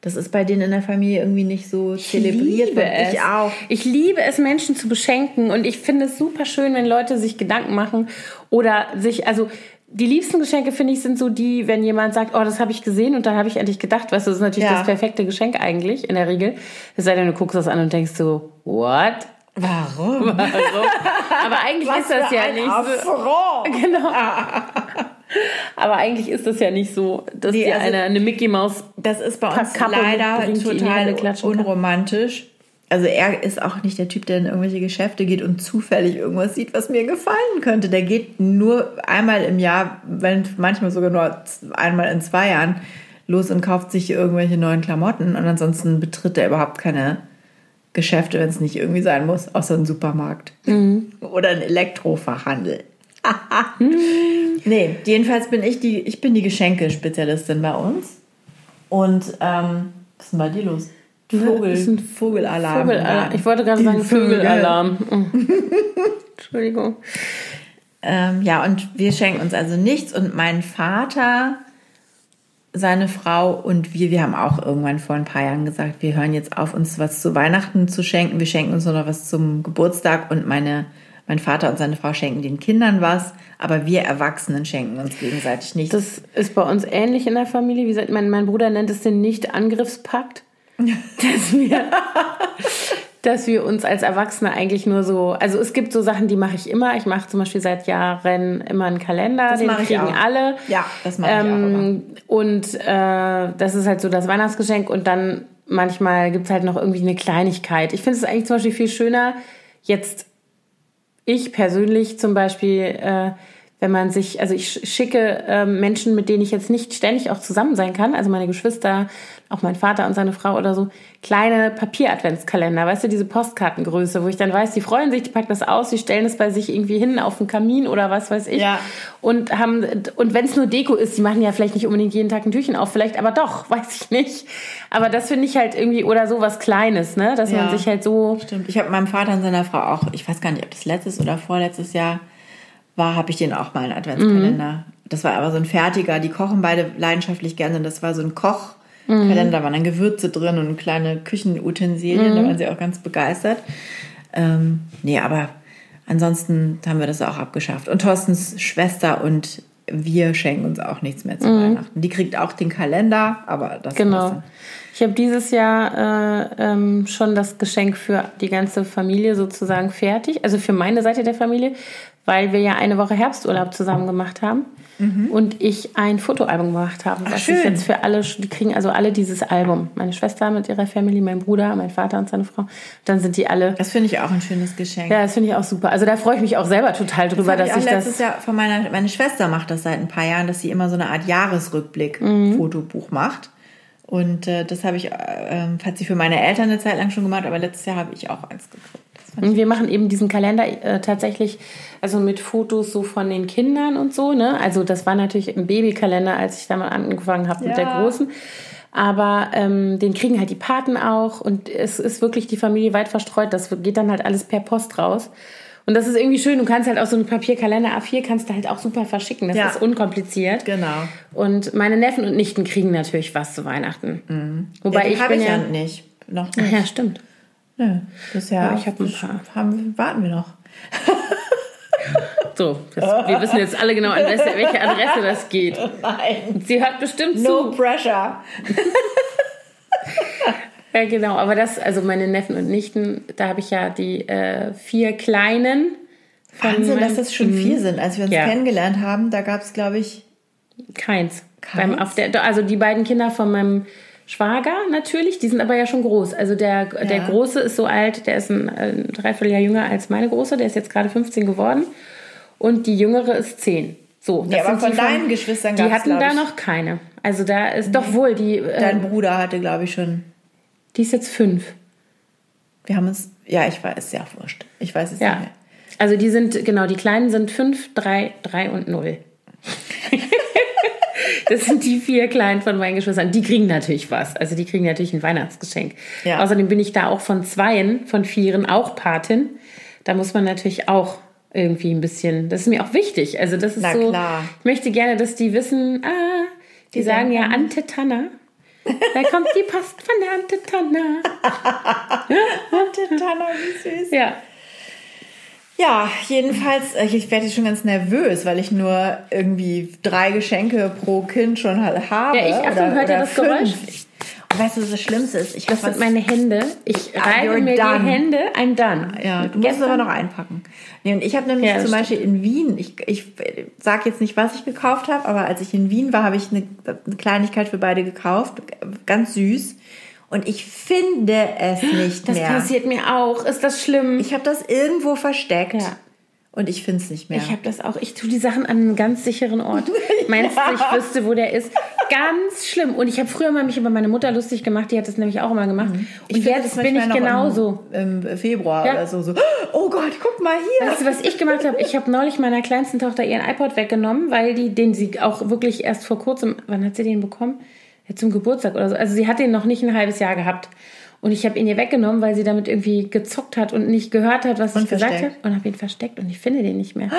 Das ist bei denen in der Familie irgendwie nicht so ich zelebriert. Liebe es. Ich auch. Ich liebe es, Menschen zu beschenken. Und ich finde es super schön, wenn Leute sich Gedanken machen oder sich, also die liebsten Geschenke, finde ich, sind so die, wenn jemand sagt, oh, das habe ich gesehen und dann habe ich endlich gedacht, weißt du, das ist natürlich ja. das perfekte Geschenk eigentlich in der Regel. Es sei denn, du guckst das an und denkst so, what? Warum? Warum? Aber eigentlich Was ist das ja nicht so. Genau. Aber eigentlich ist das ja nicht so, dass nee, dir also eine, eine Mickey Maus. Das ist bei uns Kappe leider total unromantisch. Also er ist auch nicht der Typ, der in irgendwelche Geschäfte geht und zufällig irgendwas sieht, was mir gefallen könnte. Der geht nur einmal im Jahr, wenn manchmal sogar nur einmal in zwei Jahren los und kauft sich irgendwelche neuen Klamotten und ansonsten betritt er überhaupt keine Geschäfte, wenn es nicht irgendwie sein muss, außer ein Supermarkt mhm. oder ein Elektrofachhandel. Nee, jedenfalls bin ich die, ich bin die Geschenkespezialistin bei uns. Und ähm, was ist denn bei dir los? Vogel, ist ein Vogelalarm. Vogelalarm. Ich wollte gerade sagen Vögelalarm. Oh. Entschuldigung. Ähm, ja, und wir schenken uns also nichts. Und mein Vater, seine Frau und wir, wir haben auch irgendwann vor ein paar Jahren gesagt, wir hören jetzt auf, uns was zu Weihnachten zu schenken. Wir schenken uns nur noch was zum Geburtstag und meine, mein Vater und seine Frau schenken den Kindern was, aber wir Erwachsenen schenken uns gegenseitig nichts. Das ist bei uns ähnlich in der Familie. Wie gesagt, mein, mein Bruder nennt es den Nicht-Angriffspakt. dass wir, dass wir uns als Erwachsene eigentlich nur so, also es gibt so Sachen, die mache ich immer. Ich mache zum Beispiel seit Jahren immer einen Kalender, Das den mache ich kriegen auch. alle. Ja, das mache ich auch immer. Ähm, Und äh, das ist halt so das Weihnachtsgeschenk und dann manchmal gibt es halt noch irgendwie eine Kleinigkeit. Ich finde es eigentlich zum Beispiel viel schöner, jetzt ich persönlich zum Beispiel, äh, wenn man sich, also ich sch- schicke äh, Menschen, mit denen ich jetzt nicht ständig auch zusammen sein kann, also meine Geschwister, auch mein Vater und seine Frau oder so, kleine Papier-Adventskalender, weißt du, diese Postkartengröße, wo ich dann weiß, die freuen sich, die packen das aus, die stellen es bei sich irgendwie hin auf den Kamin oder was weiß ich. Ja. Und haben, und wenn es nur Deko ist, die machen ja vielleicht nicht unbedingt jeden Tag ein Türchen auf, vielleicht aber doch, weiß ich nicht. Aber das finde ich halt irgendwie, oder so was Kleines, ne, dass man Ja. sich halt so, Stimmt. Ich habe meinem Vater und seiner Frau auch, ich weiß gar nicht, ob das letztes oder vorletztes Jahr war, habe ich denen auch mal einen Adventskalender. Das war aber so ein fertiger, die kochen beide leidenschaftlich gerne. Und das war so ein Kochkalender, da waren dann Gewürze drin und kleine Küchenutensilien, da waren sie auch ganz begeistert. Ähm, nee, aber ansonsten haben wir das auch abgeschafft. Und Thorstens Schwester und wir schenken uns auch nichts mehr zu Weihnachten. Die kriegt auch den Kalender, aber das Genau. Ich habe dieses Jahr äh, ähm, schon das Geschenk für die ganze Familie sozusagen fertig, also für meine Seite der Familie, weil wir ja eine Woche Herbsturlaub zusammen gemacht haben und ich ein Fotoalbum gemacht habe. was ich Mhm. schön. jetzt für alle, die kriegen also alle dieses Album. Meine Schwester mit ihrer Family, mein Bruder, mein Vater und seine Frau. Dann sind die alle. Das finde ich auch ein schönes Geschenk. Ja, das finde ich auch super. Also da freue ich mich auch selber total drüber, Das dass ich ich auch letztes das. Jahr von meiner meine Schwester macht das seit ein paar Jahren, dass sie immer so eine Art Jahresrückblick Mhm. Fotobuch macht. Und äh, das habe ich, äh, ähm, hat sie für meine Eltern eine Zeit lang schon gemacht, aber letztes Jahr habe ich auch eins gekriegt. Und wir machen eben diesen Kalender äh, tatsächlich, also mit Fotos so von den Kindern und so, ne? Also das war natürlich ein Babykalender, als ich da mal angefangen habe mit Ja. der Großen. Aber ähm, den kriegen halt die Paten auch und es ist wirklich die Familie weit verstreut. Das geht dann halt alles per Post raus. Und das ist irgendwie schön. Du kannst halt auch so einen Papierkalender A4 kannst du halt auch super verschicken. Das Ja. ist unkompliziert. Genau. Und meine Neffen und Nichten kriegen natürlich was zu Weihnachten. Wobei ja, ich bin ich ja, ja nicht. Noch Ach nicht. ja, stimmt. Nö, das ja, Aber ich hab ein paar. Haben, warten wir noch. So, das, wir wissen jetzt alle genau, an welche, Adresse das geht. Nein. Sie hört bestimmt No zu. pressure. Ja, genau. Aber das, also meine Neffen und Nichten, da habe ich ja die äh, vier Kleinen. Wahnsinn, dass das schon vier sind. Als wir uns Ja. kennengelernt haben, da gab es, glaube ich, Keins. Keins? Beim, auf der, also die beiden Kinder von meinem Schwager natürlich, die sind aber ja schon groß. Also der, der Große ist so alt, der ist ein, ein Dreivierteljahr jünger als meine Große, der ist jetzt gerade 15 geworden. Und die Jüngere ist 10. So, das Ja, aber sind von die deinen Geschwistern Die hatten da noch keine. Also da ist doch wohl, die, äh, dein Bruder hatte, glaube ich, schon. die ist jetzt fünf. Wir haben uns, ja, ich weiß, ja, wurscht. Ich weiß es Ja. nicht mehr. Also die sind, genau, die Kleinen sind 5, 3, 3 und 0. das sind die vier Kleinen von meinen Geschwistern. Die kriegen natürlich was. Also die kriegen natürlich ein Weihnachtsgeschenk. Ja. Außerdem bin ich da auch von Zweien, von Vieren auch Patin. Da muss man natürlich auch irgendwie ein bisschen, das ist mir auch wichtig. Also das ist Na so, klar. ich möchte gerne, dass die wissen, ah, die, Die sagen ja denken- Ante Tanna. Da kommt die Post von der Ante Tanna. Tana, wie süß. Ja. Ja, jedenfalls, äh, ich werde jetzt schon ganz nervös, weil ich nur irgendwie drei Geschenke pro Kind schon habe. Ja, ich- Achtung, oder, hört ihr das Geräusch? fünf. Und weißt du, was das Schlimmste ist? Ich Das sind meine Hände. Ich Ah, reibe mir done. die Hände. I'm done. Ja, du musst es aber noch einpacken. Nee, und ich habe nämlich Ja, zum Beispiel in Wien, ich, ich sage jetzt nicht, was ich gekauft habe, aber als ich in Wien war, habe ich eine, eine Kleinigkeit für beide gekauft, ganz süß. Und ich finde es nicht Das mehr. passiert mir auch. Ist das schlimm? Ich habe das irgendwo versteckt Ja. und ich finde es nicht mehr. Ich habe das auch. Ich tue die Sachen an einem ganz sicheren Ort. Meinst du, ich wüsste, wo der ist? Ganz schlimm. Und ich habe früher mal mich über meine Mutter lustig gemacht. Die hat das nämlich auch immer gemacht. Und Mhm. finde jetzt das bin ich genauso. Im, Im Februar Ja. oder so, so. Oh Gott, guck mal hier. Weißt du, was ich gemacht habe? Ich habe neulich meiner kleinsten Tochter ihren iPod weggenommen, weil die den sie auch wirklich erst vor kurzem, wann hat sie den bekommen? Ja, zum Geburtstag oder so. Also sie hat den noch nicht ein halbes Jahr gehabt. Und ich habe ihn ihr weggenommen, weil sie damit irgendwie gezockt hat und nicht gehört hat, was Und ich gesagt habe. versteckt. Und habe ihn versteckt und ich finde den nicht mehr.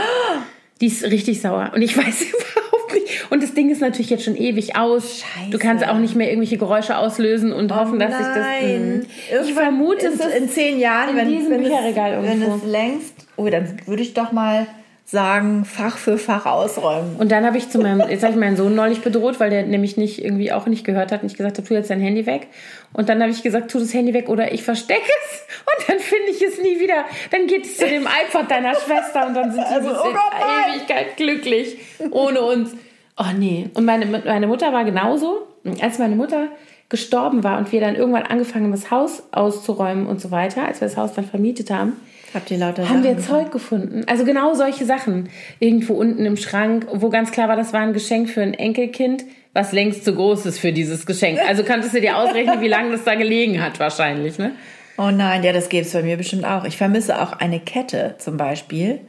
Die ist richtig sauer. Und ich weiß überhaupt nicht. Und das Ding ist natürlich jetzt schon ewig aus. Scheiße. Du kannst auch nicht mehr irgendwelche Geräusche auslösen und hoffen, dass sich das. Nein. Ich Irgendwann vermute, in, es ist in zehn Jahren, in wenn, diesem wenn, Bücherregal es, wenn irgendwo. es längst. Oh, dann würde ich doch mal sagen, Fach für Fach ausräumen. Und dann habe ich zu meinem, jetzt habe ich meinen Sohn neulich bedroht, weil der nämlich nicht irgendwie auch nicht gehört hat und ich gesagt habe, tu jetzt dein Handy weg. Und dann habe ich gesagt, tu das Handy weg oder ich verstecke es und dann finde ich es nie wieder. Dann geht es zu dem iPod deiner Schwester und dann sind die Also, oh in. Ewigkeit glücklich ohne uns. Oh nee. Und meine, meine Mutter war genauso. Als meine Mutter gestorben war und wir dann irgendwann angefangen haben, das Haus auszuräumen und so weiter, als wir das Haus dann vermietet haben, Habt ihr lauter haben wir Sachen Zeug gefunden. Also genau solche Sachen. Irgendwo unten im Schrank, wo ganz klar war, das war ein Geschenk für ein Enkelkind, was längst zu groß ist für dieses Geschenk. Also kanntest du dir ausrechnen, wie lange das da gelegen hat wahrscheinlich, ne? Oh nein, ja, das gäbe es bei mir bestimmt auch. Ich vermisse auch eine Kette zum Beispiel,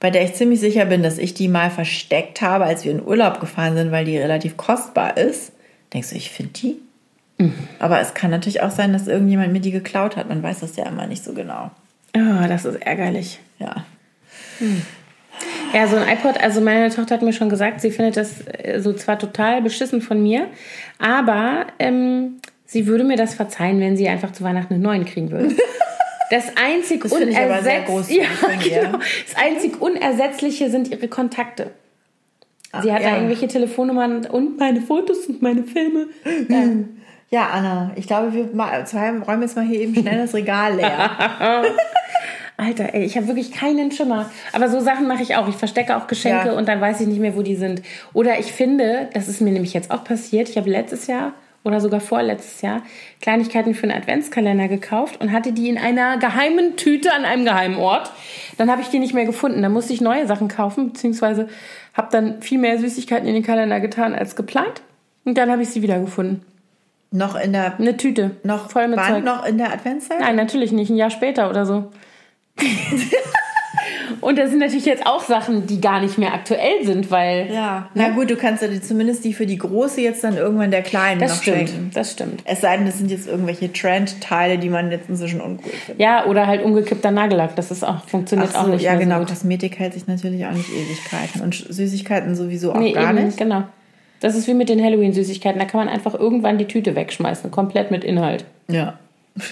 bei der ich ziemlich sicher bin, dass ich die mal versteckt habe, als wir in Urlaub gefahren sind, weil die relativ kostbar ist. Denkst du, ich finde die? Mhm. Aber es kann natürlich auch sein, dass irgendjemand mir die geklaut hat. Man weiß das ja immer nicht so genau. Oh, das ist ärgerlich. Ja. Ja, so ein iPod, also meine Tochter hat mir schon gesagt, sie findet das äh, so zwar total beschissen von mir, aber ähm, sie würde mir das verzeihen, wenn sie einfach zu Weihnachten einen neuen kriegen würde. Das einzig Das unersetz- ja, genau. Das einzig Unersetzliche sind ihre Kontakte. Sie hat ja. da irgendwelche Telefonnummern und meine Fotos und meine Filme. Ja, Anna, ich glaube, wir räumen jetzt mal hier eben schnell das Regal leer. Alter, ey, ich habe wirklich keinen Schimmer. Aber so Sachen mache ich auch. Ich verstecke auch Geschenke Ja. und dann weiß ich nicht mehr, wo die sind. Oder ich finde, das ist mir nämlich jetzt auch passiert. Ich habe letztes Jahr oder sogar vorletztes Jahr Kleinigkeiten für einen Adventskalender gekauft und hatte die in einer geheimen Tüte an einem geheimen Ort. Dann habe ich die nicht mehr gefunden. Dann musste ich neue Sachen kaufen, beziehungsweise habe dann viel mehr Süßigkeiten in den Kalender getan als geplant. Und dann habe ich sie wiedergefunden. noch in der Eine Tüte. noch voll mit Zeug. noch in der Adventszeit? Nein, natürlich nicht. Ein Jahr später oder so. Und das sind natürlich jetzt auch Sachen, die gar nicht mehr aktuell sind, weil Ja. Na gut, du kannst ja die, zumindest die für die große jetzt dann irgendwann der kleinen das noch stimmt. schenken. Das stimmt. Es sei denn, das sind jetzt irgendwelche Trendteile, die man jetzt inzwischen uncool findet. Ja, oder halt umgekippter Nagellack. Das ist auch, funktioniert Ach auch so, nicht ja mehr genau. so gut. Kosmetik hält sich natürlich auch nicht Ewigkeiten. Und Süßigkeiten sowieso auch Nee, gar eben, nicht. genau. Das ist wie mit den Halloween-Süßigkeiten. Da kann man einfach irgendwann die Tüte wegschmeißen. Komplett mit Inhalt. Ja.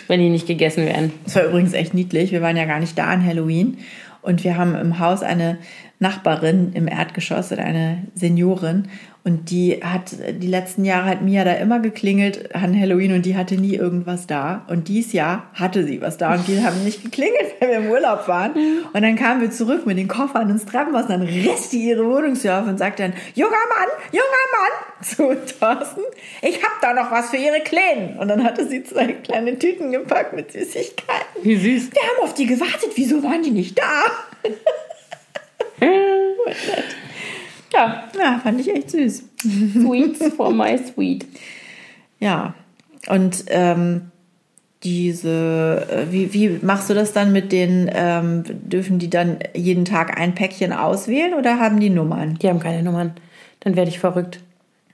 Wenn die nicht gegessen werden. Das war übrigens echt niedlich. Wir waren ja gar nicht da an Halloween. Und wir haben im Haus eine Nachbarin im Erdgeschoss oder eine Seniorin. Und die hat die letzten Jahre hat Mia da immer geklingelt an Halloween und die hatte nie irgendwas da. Und dieses Jahr hatte sie was da und die haben nicht geklingelt, weil wir im Urlaub waren. Und dann kamen wir zurück mit den Koffern ins Treppenhaus und dann riss die ihre Wohnungstür auf und sagte dann, junger Mann, junger Mann, zu Thorsten, ich hab da noch was für ihre Kleinen. Und dann hatte sie zwei kleine Tüten gepackt mit Süßigkeiten. Wie süß. Wir haben auf die gewartet. Wieso waren die nicht da? Ja, Ja, fand ich echt süß. Sweets for my sweet. Ja. Und ähm, diese, äh, wie, wie machst du das dann mit den, ähm, dürfen die dann jeden Tag ein Päckchen auswählen oder haben die Nummern? Die haben keine Nummern. Dann werde ich verrückt.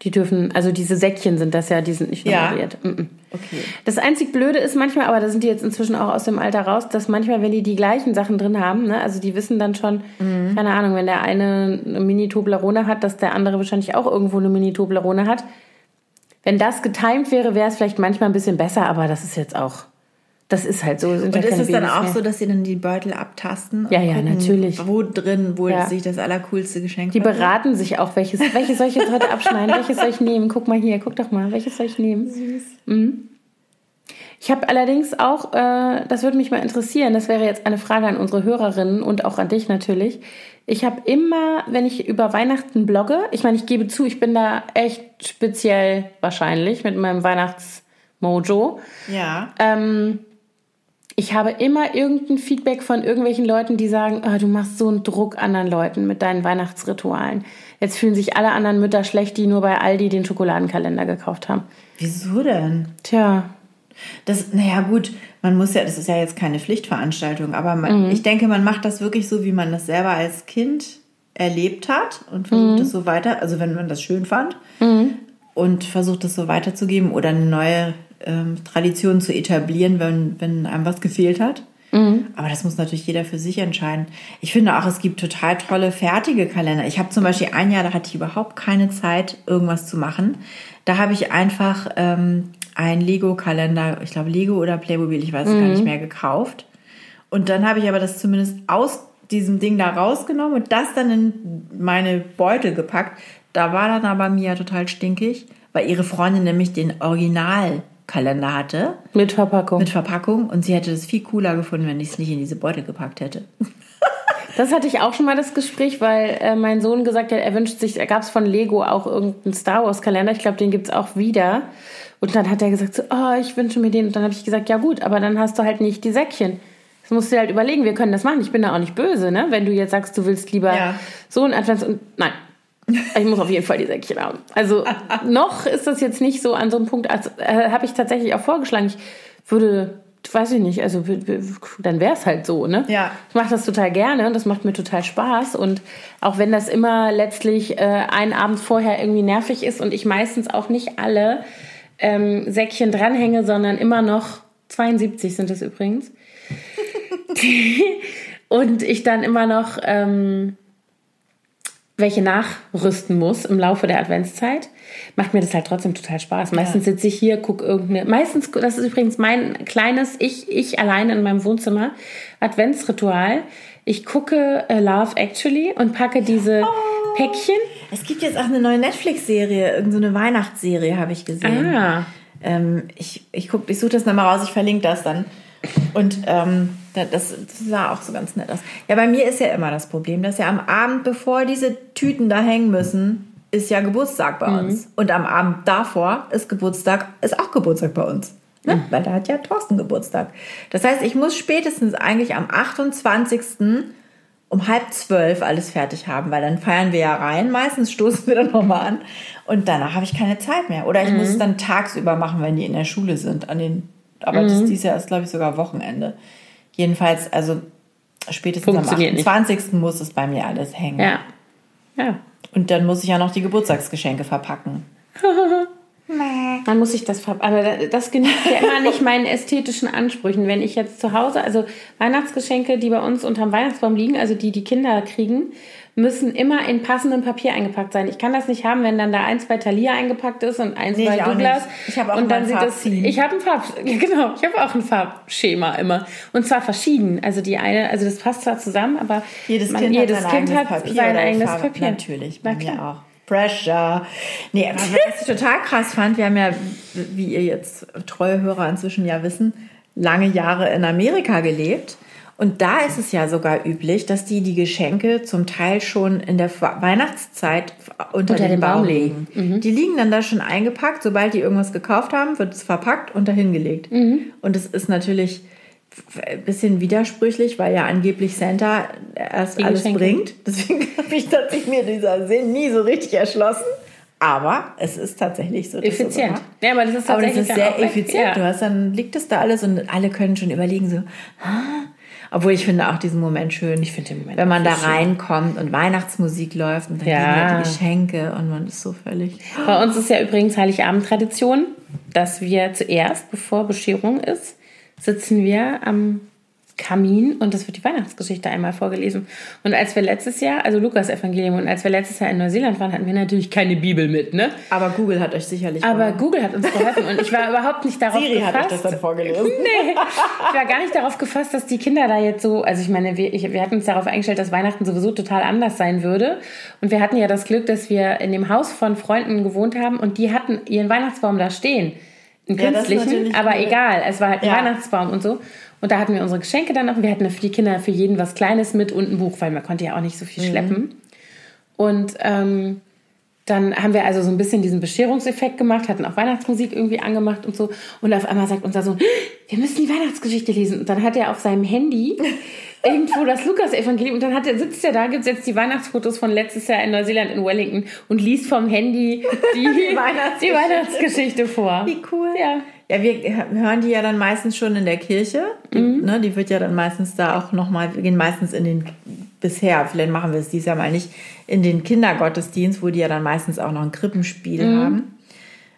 Die dürfen, also diese Säckchen sind das ja, die sind nicht Ja. nummeriert. Mm-mm. Okay. Das einzig Blöde ist manchmal, aber da sind die jetzt inzwischen auch aus dem Alter raus, dass manchmal, wenn die die gleichen Sachen drin haben, ne, also die wissen dann schon, Mhm. keine Ahnung, wenn der eine eine Mini-Toblerone hat, dass der andere wahrscheinlich auch irgendwo eine Mini-Toblerone hat. Wenn das getimed wäre, wäre es vielleicht manchmal ein bisschen besser, aber das ist jetzt auch, das ist halt so. Und ist es dann auch mehr. so, dass sie dann die Beutel abtasten? Ja, ja, natürlich. Wo drin, wo Ja. sich das allercoolste Geschenk Die beraten sich auch, welches, welches soll ich jetzt heute abschneiden, welches soll ich nehmen? Guck mal hier, guck doch mal, welches soll ich nehmen? Süß. Mhm. Ich habe allerdings auch, äh, das würde mich mal interessieren, das wäre jetzt eine Frage an unsere Hörerinnen und auch an dich natürlich. Ich habe immer, wenn ich über Weihnachten blogge, ich meine, ich gebe zu, ich bin da echt speziell wahrscheinlich mit meinem Weihnachtsmojo. Ja. Ähm, ich habe immer irgendein Feedback von irgendwelchen Leuten, die sagen, ah, du machst so einen Druck anderen Leuten mit deinen Weihnachtsritualen. Jetzt fühlen sich alle anderen Mütter schlecht, die nur bei Aldi den Schokoladenkalender gekauft haben. Wieso denn? Tja, Das, naja, gut, man muss ja, das ist ja jetzt keine Pflichtveranstaltung, aber man, Mhm. ich denke, man macht das wirklich so, wie man das selber als Kind erlebt hat und versucht Mhm. es so weiter, also wenn man das schön fand und versucht es so weiterzugeben oder eine neue ähm, Tradition zu etablieren, wenn, wenn einem was gefehlt hat. Aber das muss natürlich jeder für sich entscheiden. Ich finde auch, es gibt total tolle fertige Kalender. Ich habe zum Beispiel ein Jahr, da hatte ich überhaupt keine Zeit, irgendwas zu machen. Da habe ich einfach ähm, einen Lego-Kalender, ich glaube Lego oder Playmobil, ich weiß es gar nicht mehr, gekauft. Und dann habe ich aber das zumindest aus diesem Ding da rausgenommen und das dann in meine Beutel gepackt. Da war dann aber Mia total stinkig, weil ihre Freundin nämlich den Originalkalender hatte. Mit Verpackung. Mit Verpackung und sie hätte es viel cooler gefunden, wenn ich es nicht in diese Beutel gepackt hätte. Das hatte ich auch schon mal das Gespräch, weil äh, mein Sohn gesagt hat, er wünscht sich, da gab es von Lego auch irgendeinen Star Wars Kalender. Ich glaube, den gibt es auch wieder. Und dann hat er gesagt, so, oh, ich wünsche mir den. Und dann habe ich gesagt, ja gut, aber dann hast du halt nicht die Säckchen. Das musst du dir halt überlegen, wir können das machen. Ich bin da auch nicht böse, ne? Wenn du jetzt sagst, du willst lieber Ja. so ein Advents... Und, nein, ich muss auf jeden Fall die Säckchen haben. Also noch ist das jetzt nicht so an so einem Punkt, als äh, habe ich tatsächlich auch vorgeschlagen, ich würde, weiß ich nicht, also dann wäre es halt so, ne? Ja. Ich mache das total gerne und das macht mir total Spaß. Und auch wenn das immer letztlich äh, einen Abend vorher irgendwie nervig ist und ich meistens auch nicht alle ähm, Säckchen dranhänge, sondern immer noch 72 sind es übrigens. und ich dann immer noch ähm, welche nachrüsten muss im Laufe der Adventszeit, macht mir das halt trotzdem total Spaß. Meistens sitze ich hier, gucke irgendeine. Meistens, das ist übrigens mein kleines Ich, ich alleine in meinem Wohnzimmer, Adventsritual. Ich gucke äh, Love Actually und packe diese Päckchen. Es gibt jetzt auch eine neue Netflix-Serie, irgendeine so Weihnachtsserie habe ich gesehen. Ah. Ähm, ich ich, guck, ich suche das nochmal raus, ich verlinke das dann. Und ähm, das, sah auch so ganz nett aus. Ja, bei mir ist ja immer das Problem, dass ja am Abend, bevor diese Tüten da hängen müssen, ist ja Geburtstag bei uns. Und am Abend davor ist Geburtstag, ist auch Geburtstag bei uns. Ne? Weil da hat ja Thorsten Geburtstag. Das heißt, ich muss spätestens eigentlich am 28 um halb zwölf alles fertig haben, weil dann feiern wir ja rein. Meistens stoßen wir dann nochmal an und danach habe ich keine Zeit mehr. Oder ich muss es dann tagsüber machen, wenn die in der Schule sind. An den, aber das dieses Jahr ist, glaube ich, sogar Wochenende. Jedenfalls, also spätestens am Funktioniert nicht. 28. muss es bei mir alles hängen. Ja. Ja. Und dann muss ich ja noch die Geburtstagsgeschenke verpacken. Dann muss ich das ver aber da- das genügt ja immer nicht meinen ästhetischen Ansprüchen. Wenn ich jetzt zu Hause, also Weihnachtsgeschenke, die bei uns unterm Weihnachtsbaum liegen, also die die Kinder kriegen, müssen immer in passendem Papier eingepackt sein. Ich kann das nicht haben, wenn dann da eins bei Thalia eingepackt ist und eins Nee, bei ich Douglas. Ich habe auch und dann ein sieht Farbziehen. ich habe ein Farb, genau, ich habe auch ein Farbschema immer und zwar verschieden. Also die eine, also das passt zwar zusammen, aber Jedes man, Kind jedes hat sein Kind eigenes hat Papier. sein eigenes Farbe. Papier. Natürlich, Na bei mir klar. auch. Pressure. Nee, aber was ich total krass fand, wir haben ja, wie ihr jetzt treue Hörer inzwischen ja wissen, lange Jahre in Amerika gelebt. Und da ist es ja sogar üblich, dass die die Geschenke zum Teil schon in der Weihnachtszeit unter, den, den Baum Baum legen. legen. Die liegen dann da schon eingepackt. Sobald die irgendwas gekauft haben, wird es verpackt und dahin gelegt. Und es ist natürlich ein bisschen widersprüchlich, weil ja angeblich Santa erst Die alles Geschenke. bringt. Deswegen habe ich tatsächlich mir dieser Sinn nie so richtig erschlossen. Aber es ist tatsächlich so. so Effizient. gemacht. Ja, aber das ist Aber das tatsächlich ist sehr effizient. Ja. Du hast dann liegt es da alles und alle können schon überlegen so. Ah. Obwohl ich finde auch diesen Moment schön. Ich finde den Moment wenn man da schön. reinkommt und Weihnachtsmusik läuft und dann Ja. liegen halt die Geschenke und man ist so völlig. Bei uns ist ja übrigens Heiligabend-Tradition, dass wir zuerst, bevor Bescherung ist, sitzen wir am Kamin und das wird die Weihnachtsgeschichte einmal vorgelesen. Und als wir letztes Jahr, also Lukas Evangelium, und als wir letztes Jahr in Neuseeland waren, hatten wir natürlich keine Bibel mit, ne? Aber Google hat euch sicherlich. Aber geholfen. Google hat uns geholfen und ich war überhaupt nicht darauf Siri hat euch gefasst. das dann vorgelesen. Nee, ich war gar nicht darauf gefasst, dass die Kinder da jetzt so, also ich meine, wir, ich, wir hatten uns darauf eingestellt, dass Weihnachten sowieso total anders sein würde. Und wir hatten ja das Glück, dass wir in dem Haus von Freunden gewohnt haben und die hatten ihren Weihnachtsbaum da stehen. Einen Ja, künstlichen, natürlich aber cool. egal, es war halt ein Ja. Weihnachtsbaum und so. Und da hatten wir unsere Geschenke dann noch. Wir hatten für die Kinder für jeden was Kleines mit und ein Buch, weil man konnte ja auch nicht so Mhm. viel schleppen. Und ähm, dann haben wir also so ein bisschen diesen Bescherungseffekt gemacht, hatten auch Weihnachtsmusik irgendwie angemacht und so. Und auf einmal sagt unser Sohn, wir müssen die Weihnachtsgeschichte lesen. Und dann hat er auf seinem Handy irgendwo das Lukas-Evangelium und dann hat er, sitzt er da, gibt jetzt die Weihnachtsfotos von letztes Jahr in Neuseeland in Wellington und liest vom Handy die, die, Weihnachtsgeschichte. Weihnachtsgeschichte vor. Wie cool. Ja. Ja, wir hören die ja dann meistens schon in der Kirche. Die, Mhm. ne, die wird ja dann meistens da auch nochmal, wir gehen meistens in den, bisher, vielleicht machen wir es dieses Jahr mal nicht, in den Kindergottesdienst, wo die ja dann meistens auch noch ein Krippenspiel Mhm. haben.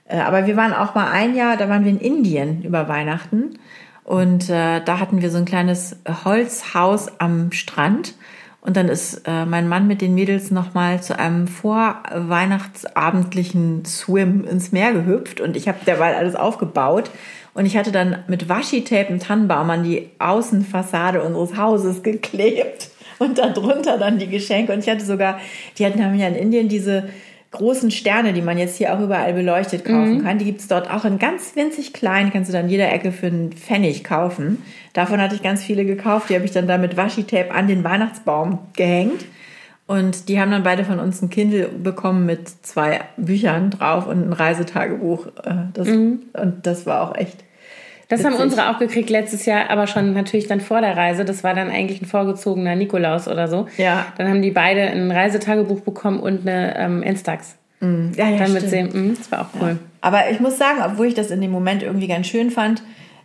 Äh, Aber wir waren auch mal ein Jahr, da waren wir in Indien über Weihnachten. Und äh, da hatten wir so ein kleines Holzhaus am Strand. Und dann ist äh, mein Mann mit den Mädels nochmal zu einem vorweihnachtsabendlichen Swim ins Meer gehüpft. Und ich habe derweil alles aufgebaut. Und ich hatte dann mit Washi-Tape einen Tannenbaum an die Außenfassade unseres Hauses geklebt. Und darunter dann die Geschenke. Und ich hatte sogar, die hatten haben ja in Indien diese großen Sterne, die man jetzt hier auch überall beleuchtet kaufen mhm. kann. Die gibt's dort auch in ganz winzig klein, kannst du dann jeder Ecke für einen Pfennig kaufen. Davon hatte ich ganz viele gekauft, die habe ich dann da mit Washi-Tape an den Weihnachtsbaum gehängt. Und die haben dann beide von uns ein Kindle bekommen mit zwei Büchern drauf und ein Reisetagebuch. Äh, das, mhm. Und das war auch echt das Witzig. haben unsere auch gekriegt letztes Jahr, aber schon natürlich dann vor der Reise. Das war dann eigentlich ein vorgezogener Nikolaus oder so. Ja. Dann haben die beide ein Reisetagebuch bekommen und eine ähm, Instax. Mm. Ja, ja, Damit sehen, mm, das war auch cool. Ja. Aber ich muss sagen, obwohl ich das in dem Moment irgendwie ganz schön fand,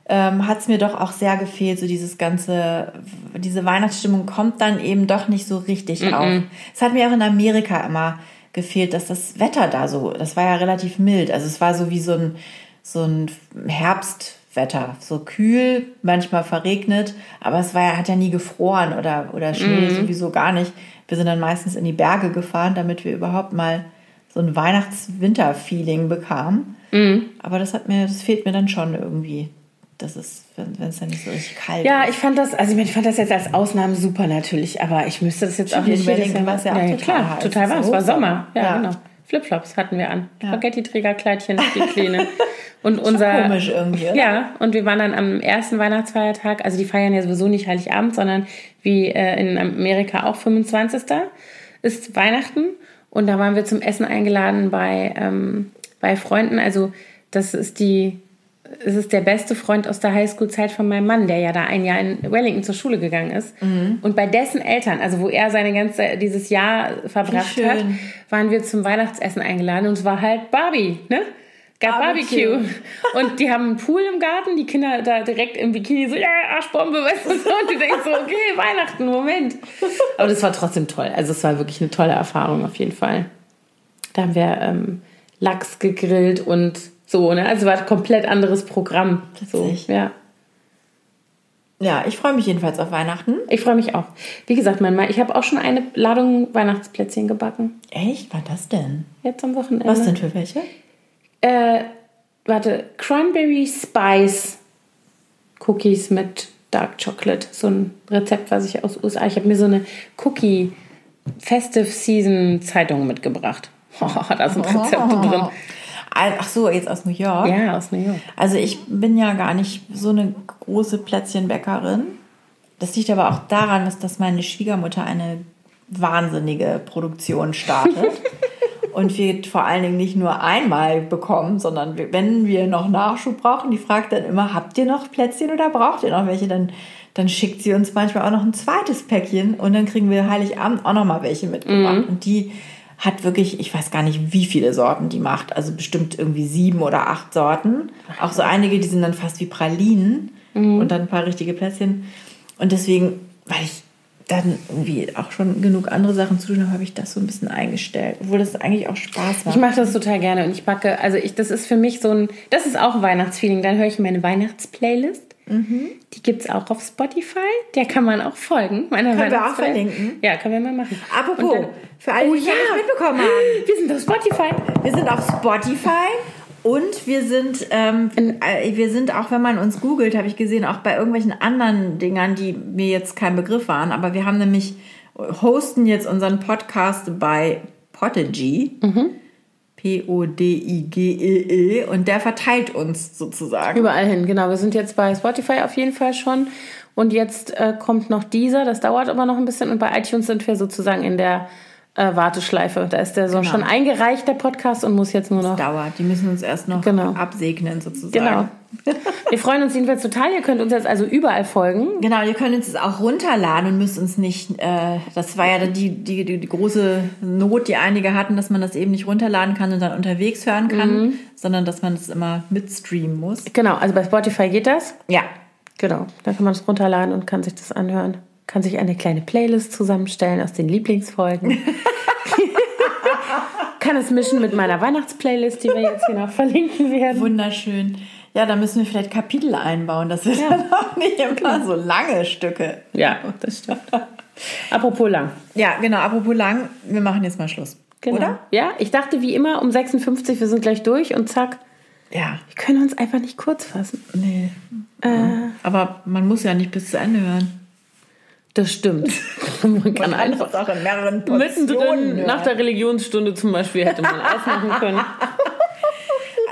ähm, hat es mir doch auch sehr gefehlt, so dieses ganze, diese Weihnachtsstimmung kommt dann eben doch nicht so richtig mm auf. Es hat mir auch in Amerika immer gefehlt, dass das Wetter da so, das war ja relativ mild. Also es war so wie so ein, so ein Herbst, Wetter. So kühl, manchmal verregnet, aber es war ja, hat ja nie gefroren oder, oder Schnee mhm. sowieso gar nicht. Wir sind dann meistens in die Berge gefahren, damit wir überhaupt mal so ein Weihnachts-Winter-Feeling bekamen. Mhm. Aber das hat mir, das fehlt mir dann schon irgendwie. Das ist, wenn es dann nicht so richtig kalt ja, ist. Ja, ich fand das, also ich fand das jetzt als Ausnahme super natürlich, aber ich müsste das jetzt auch nicht jedes Jahr. War ja, ja, total klar, heiß. total warm. Es war Sommer, ja, ja. genau. Flipflops hatten wir an. Ja. Spaghetti-Trägerkleidchen, die Kleine. Und unser. Komisch irgendwie, oder? Ja, und wir waren dann am ersten Weihnachtsfeiertag, also die feiern ja sowieso nicht Heiligabend, sondern wie äh, in Amerika auch 25. ist Weihnachten. Und da waren wir zum Essen eingeladen bei, ähm, bei Freunden. Also, das ist die es ist der beste Freund aus der Highschool-Zeit von meinem Mann, der ja da ein Jahr in Wellington zur Schule gegangen ist. Mhm. Und bei dessen Eltern, also wo er seine ganze dieses Jahr verbracht hat, waren wir zum Weihnachtsessen eingeladen und es war halt Barbie, ne? Gab Barbecue. Barbecue. Und die haben einen Pool im Garten, die Kinder da direkt im Bikini so, ja, Arschbombe, weißt du so. Und du denkst so, okay, Weihnachten, Moment. Aber das war trotzdem toll. Also es war wirklich eine tolle Erfahrung auf jeden Fall. Da haben wir ähm, Lachs gegrillt und so, ne? Also war ein komplett anderes Programm. So, ja. Ja, ich freue mich jedenfalls auf Weihnachten. Ich freue mich auch. Wie gesagt, mein Mann, ich habe auch schon eine Ladung Weihnachtsplätzchen gebacken. Echt? Was das denn? Jetzt am Wochenende. Was denn für welche? Äh, warte, Cranberry Spice Cookies mit Dark Chocolate. So ein Rezept, was ich aus USA. Ich habe mir so eine Cookie Festive Season Zeitung mitgebracht. Oh, da sind Rezepte oh. drin. Ach so, jetzt aus New York? Ja, aus New York. Also ich bin ja gar nicht so eine große Plätzchenbäckerin. Das liegt aber auch daran, dass meine Schwiegermutter eine wahnsinnige Produktion startet. und wir vor allen Dingen nicht nur einmal bekommen, sondern wenn wir noch Nachschub brauchen, die fragt dann immer, habt ihr noch Plätzchen oder braucht ihr noch welche? Dann, dann schickt sie uns manchmal auch noch ein zweites Päckchen und dann kriegen wir Heiligabend auch noch mal welche mitgebracht. Mhm. Und die hat wirklich, ich weiß gar nicht, wie viele Sorten die macht. Also bestimmt irgendwie sieben oder acht Sorten. Auch so einige, die sind dann fast wie Pralinen mhm. und dann ein paar richtige Plätzchen. Und deswegen, weil ich dann irgendwie auch schon genug andere Sachen zu tun habe, habe ich das so ein bisschen eingestellt. Obwohl das eigentlich auch Spaß macht. Ich mache das total gerne und ich backe, also ich, das ist für mich so ein, das ist auch ein Weihnachtsfeeling. Dann höre ich meine Weihnachtsplaylist. Mhm. Die gibt es auch auf Spotify. Der kann man auch folgen. Meiner können wir auch verlinken? Ja, können wir mal machen. Apropos, dann, für alle, die oh, ja. nicht mitbekommen haben. Wir sind auf Spotify. Wir sind auf Spotify. Und wir sind, ähm, äh, wir sind auch, wenn man uns googelt, habe ich gesehen, auch bei irgendwelchen anderen Dingern, die mir jetzt kein Begriff waren. Aber wir haben nämlich, hosten jetzt unseren Podcast bei Podigy. Mhm. P-O-D-I-G-E-E. -E, und der verteilt uns sozusagen. Überall hin, genau. Wir sind jetzt bei Spotify auf jeden Fall schon. Und jetzt äh, kommt noch dieser, das dauert aber noch ein bisschen. Und bei iTunes sind wir sozusagen in der äh, Warteschleife. Da ist der so genau. schon eingereicht, der Podcast, und muss jetzt nur noch. Das dauert. Die müssen uns erst noch genau. absegnen, sozusagen. Genau. Wir freuen uns jedenfalls total. Ihr könnt uns jetzt also überall folgen. Genau, ihr könnt uns auch runterladen und müsst uns nicht. Äh, das war ja die, die, die, die, große Not, die einige hatten, dass man das eben nicht runterladen kann und dann unterwegs hören kann, mhm. sondern dass man das immer mitstreamen muss. Genau, also bei Spotify geht das. Ja. Genau, da kann man es runterladen und kann sich das anhören kann sich eine kleine Playlist zusammenstellen aus den Lieblingsfolgen. kann es mischen mit meiner Weihnachtsplaylist, die wir jetzt hier noch verlinken werden. Wunderschön. Ja, da müssen wir vielleicht Kapitel einbauen. Das sind dann auch nicht immer so lange Stücke. Ja, das stimmt. Apropos lang. Ja, genau. Apropos lang, wir machen jetzt mal Schluss. Genau. Oder? Ja, ich dachte wie immer um 56, wir sind gleich durch und zack. Ja. Wir können uns einfach nicht kurz fassen. Nee. Äh, Aber man muss ja nicht bis zu Ende hören. Das stimmt. Man kann einfach auch in mehreren mittendrin nach der Religionsstunde zum Beispiel hätte man ausmachen können.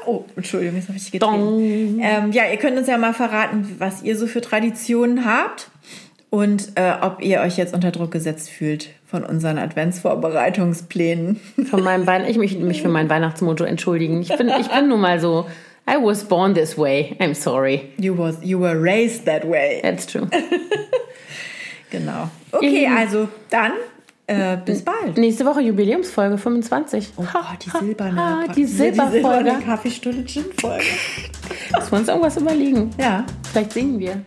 Oh, Entschuldigung, jetzt habe ich getreten. Ähm, ja, ihr könnt uns ja mal verraten, was ihr so für Traditionen habt und äh, ob ihr euch jetzt unter Druck gesetzt fühlt von unseren Adventsvorbereitungsplänen. Von meinem Wein ich möchte mich für mein Weihnachtsmojo entschuldigen. Ich bin, ich bin nun mal so. I was born this way. I'm sorry. You, was, you were raised that way. That's true. Genau. Okay, Ihr- also dann äh, bis bald. Nächste Woche Jubiläumsfolge 25. Oh, die silberne, Ka- die Silberfolge. Kaffeestunde Gin-Folge. Müssen wir uns irgendwas überlegen. Ja, Vielleicht singen wir.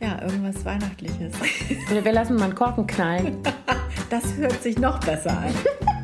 ja, irgendwas Weihnachtliches. Oder wir lassen mal einen Korken knallen. Das hört sich noch besser an.